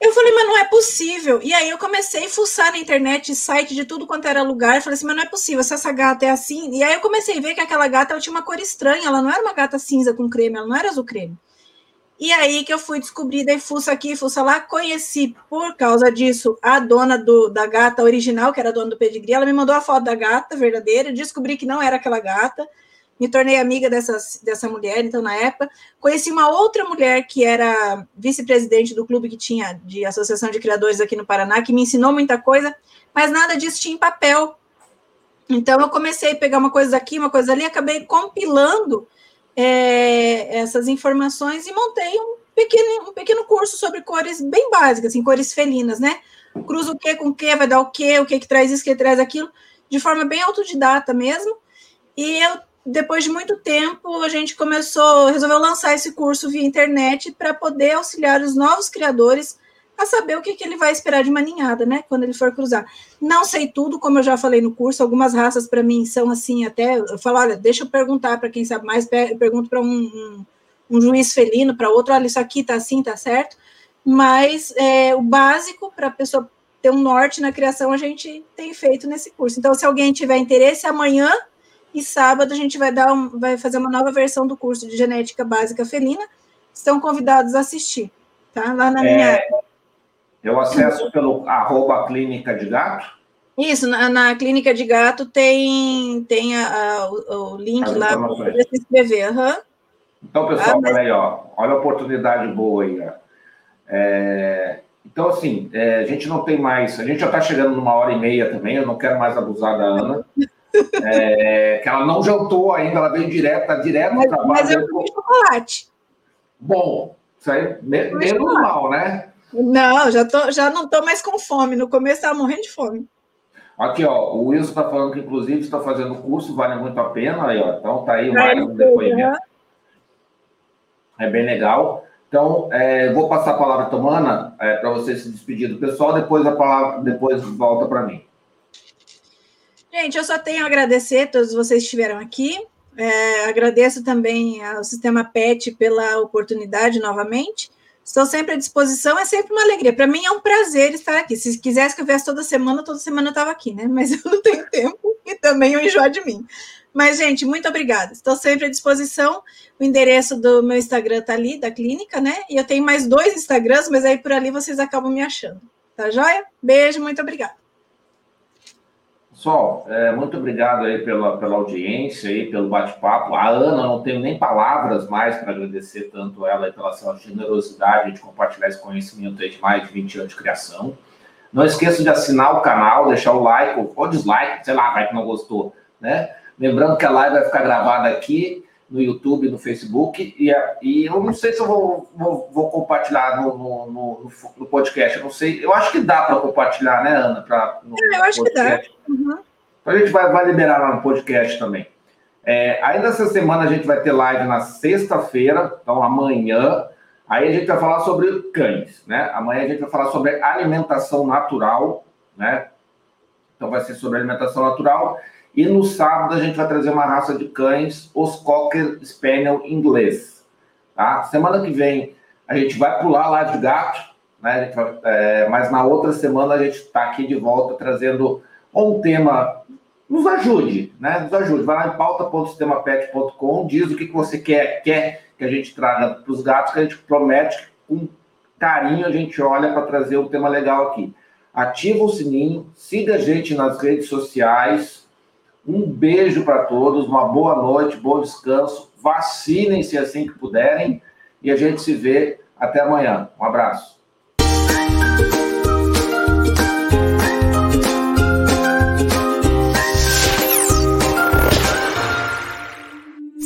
Eu falei, mas não é possível. E aí eu comecei a fuçar na internet, site de tudo quanto era lugar. Eu falei assim, mas não é possível, se essa gata é assim. E aí eu comecei a ver que aquela gata tinha uma cor estranha. Ela não era uma gata cinza com creme, ela não era azul creme. E aí que eu fui descobrir, daí fuça aqui, fuça lá, conheci por causa disso a dona do, da gata original, que era a dona do pedigree, ela me mandou a foto da gata verdadeira, descobri que não era aquela gata, me tornei amiga dessa, dessa mulher, então, na época, conheci uma outra mulher que era vice-presidente do clube que tinha de Associação de Criadores aqui no Paraná, que me ensinou muita coisa, mas nada disso tinha em papel. Então, eu comecei a pegar uma coisa aqui, uma coisa ali, acabei compilando é, essas informações e montei um pequeno, um pequeno curso sobre cores bem básicas, assim, cores felinas, né? Cruza o que com o que, vai dar o que, o que que traz isso, o que traz aquilo, de forma bem autodidata mesmo. E eu, depois de muito tempo, a gente começou, resolveu lançar esse curso via internet para poder auxiliar os novos criadores a saber o que, que ele vai esperar de uma ninhada, né? Quando ele for cruzar. Não sei tudo, como eu já falei no curso, algumas raças para mim são assim, até. Eu falo, olha, deixa eu perguntar para quem sabe mais, eu pergunto para um, um, um, juiz felino, para outro, olha, isso aqui tá assim, tá certo. Mas é, o básico para a pessoa ter um norte na criação, a gente tem feito nesse curso. Então, se alguém tiver interesse, amanhã e sábado a gente vai dar um, vai fazer uma nova versão do curso de genética básica felina. Estão convidados a assistir, tá? Lá na é... minha eu acesso pelo arroba clínica de gato? Isso, na, na clínica de gato tem, tem a, a, o, o, link As lá para se inscrever. Uhum. Então, pessoal, ah, mas... olha aí, ó, olha a oportunidade boa aí. É, então, assim, é, a gente não tem mais, a gente já está chegando numa hora e meia também, eu não quero mais abusar da Ana. É, que ela não jantou ainda, ela veio direto, tá direto mas, trabalho. Mas eu comi chocolate. Bom, isso aí menos mal, né? Não, já, tô, já não estou mais com fome. No começo estava morrendo de fome. Aqui, ó, o Wilson está falando que, inclusive, está fazendo curso, vale muito a pena. Aí, ó, então, tá aí mais um depoimento. É bem legal. Então, é, vou passar a palavra para a Tomana é, para você se despedir do pessoal, depois a palavra depois volta para mim. Gente, eu só tenho a agradecer a todos vocês que estiveram aqui. É, agradeço também ao Sistema PET pela oportunidade novamente. Estou sempre à disposição, é sempre uma alegria. Para mim é um prazer estar aqui. Se quisesse que eu viesse toda semana, toda semana eu estava aqui, né? Mas eu não tenho tempo e também eu enjoo de mim. Mas, gente, muito obrigada. Estou sempre à disposição. O endereço do meu Instagram está ali, da clínica, né? E eu tenho mais dois Instagrams, mas aí por ali vocês acabam me achando. Tá joia? Beijo, muito obrigada. Pessoal, é, muito obrigado aí pela, pela audiência e pelo bate-papo. A Ana, não tenho nem palavras mais para agradecer tanto ela pela sua generosidade de compartilhar esse conhecimento de mais de 20 anos de criação. Não esqueça de assinar o canal, deixar o like ou dislike, sei lá, vai que não gostou, né? Lembrando que a live vai ficar gravada aqui no YouTube, no Facebook, e, e eu não sei se eu vou, vou, vou compartilhar no, no, no, no, podcast, eu não sei, eu acho que dá para compartilhar, né, Ana? Pra, no, é, eu acho podcast. que dá. Uhum. Então a gente vai, vai liberar lá no podcast também. É, ainda essa semana a gente vai ter live na sexta-feira, então amanhã, aí a gente vai falar sobre cães, né? Amanhã a gente vai falar sobre alimentação natural, né? Então vai ser sobre alimentação natural. E no sábado a gente vai trazer uma raça de cães, os Cocker Spaniel inglês. Tá? Semana que vem a gente vai pular lá de gato, né? Vai, é, mas na outra semana a gente está aqui de volta trazendo um tema. Nos ajude, né? Nos ajude. Vai lá em pauta.sistemapet.com, diz o que, que você quer, quer que a gente traga para os gatos, que a gente promete que com carinho a gente olha para trazer um tema legal aqui. Ativa o sininho, siga a gente nas redes sociais, um beijo para todos, uma boa noite, bom descanso. Vacinem-se assim que puderem e a gente se vê até amanhã. Um abraço.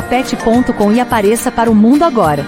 sistemapet.com e apareça para o mundo agora.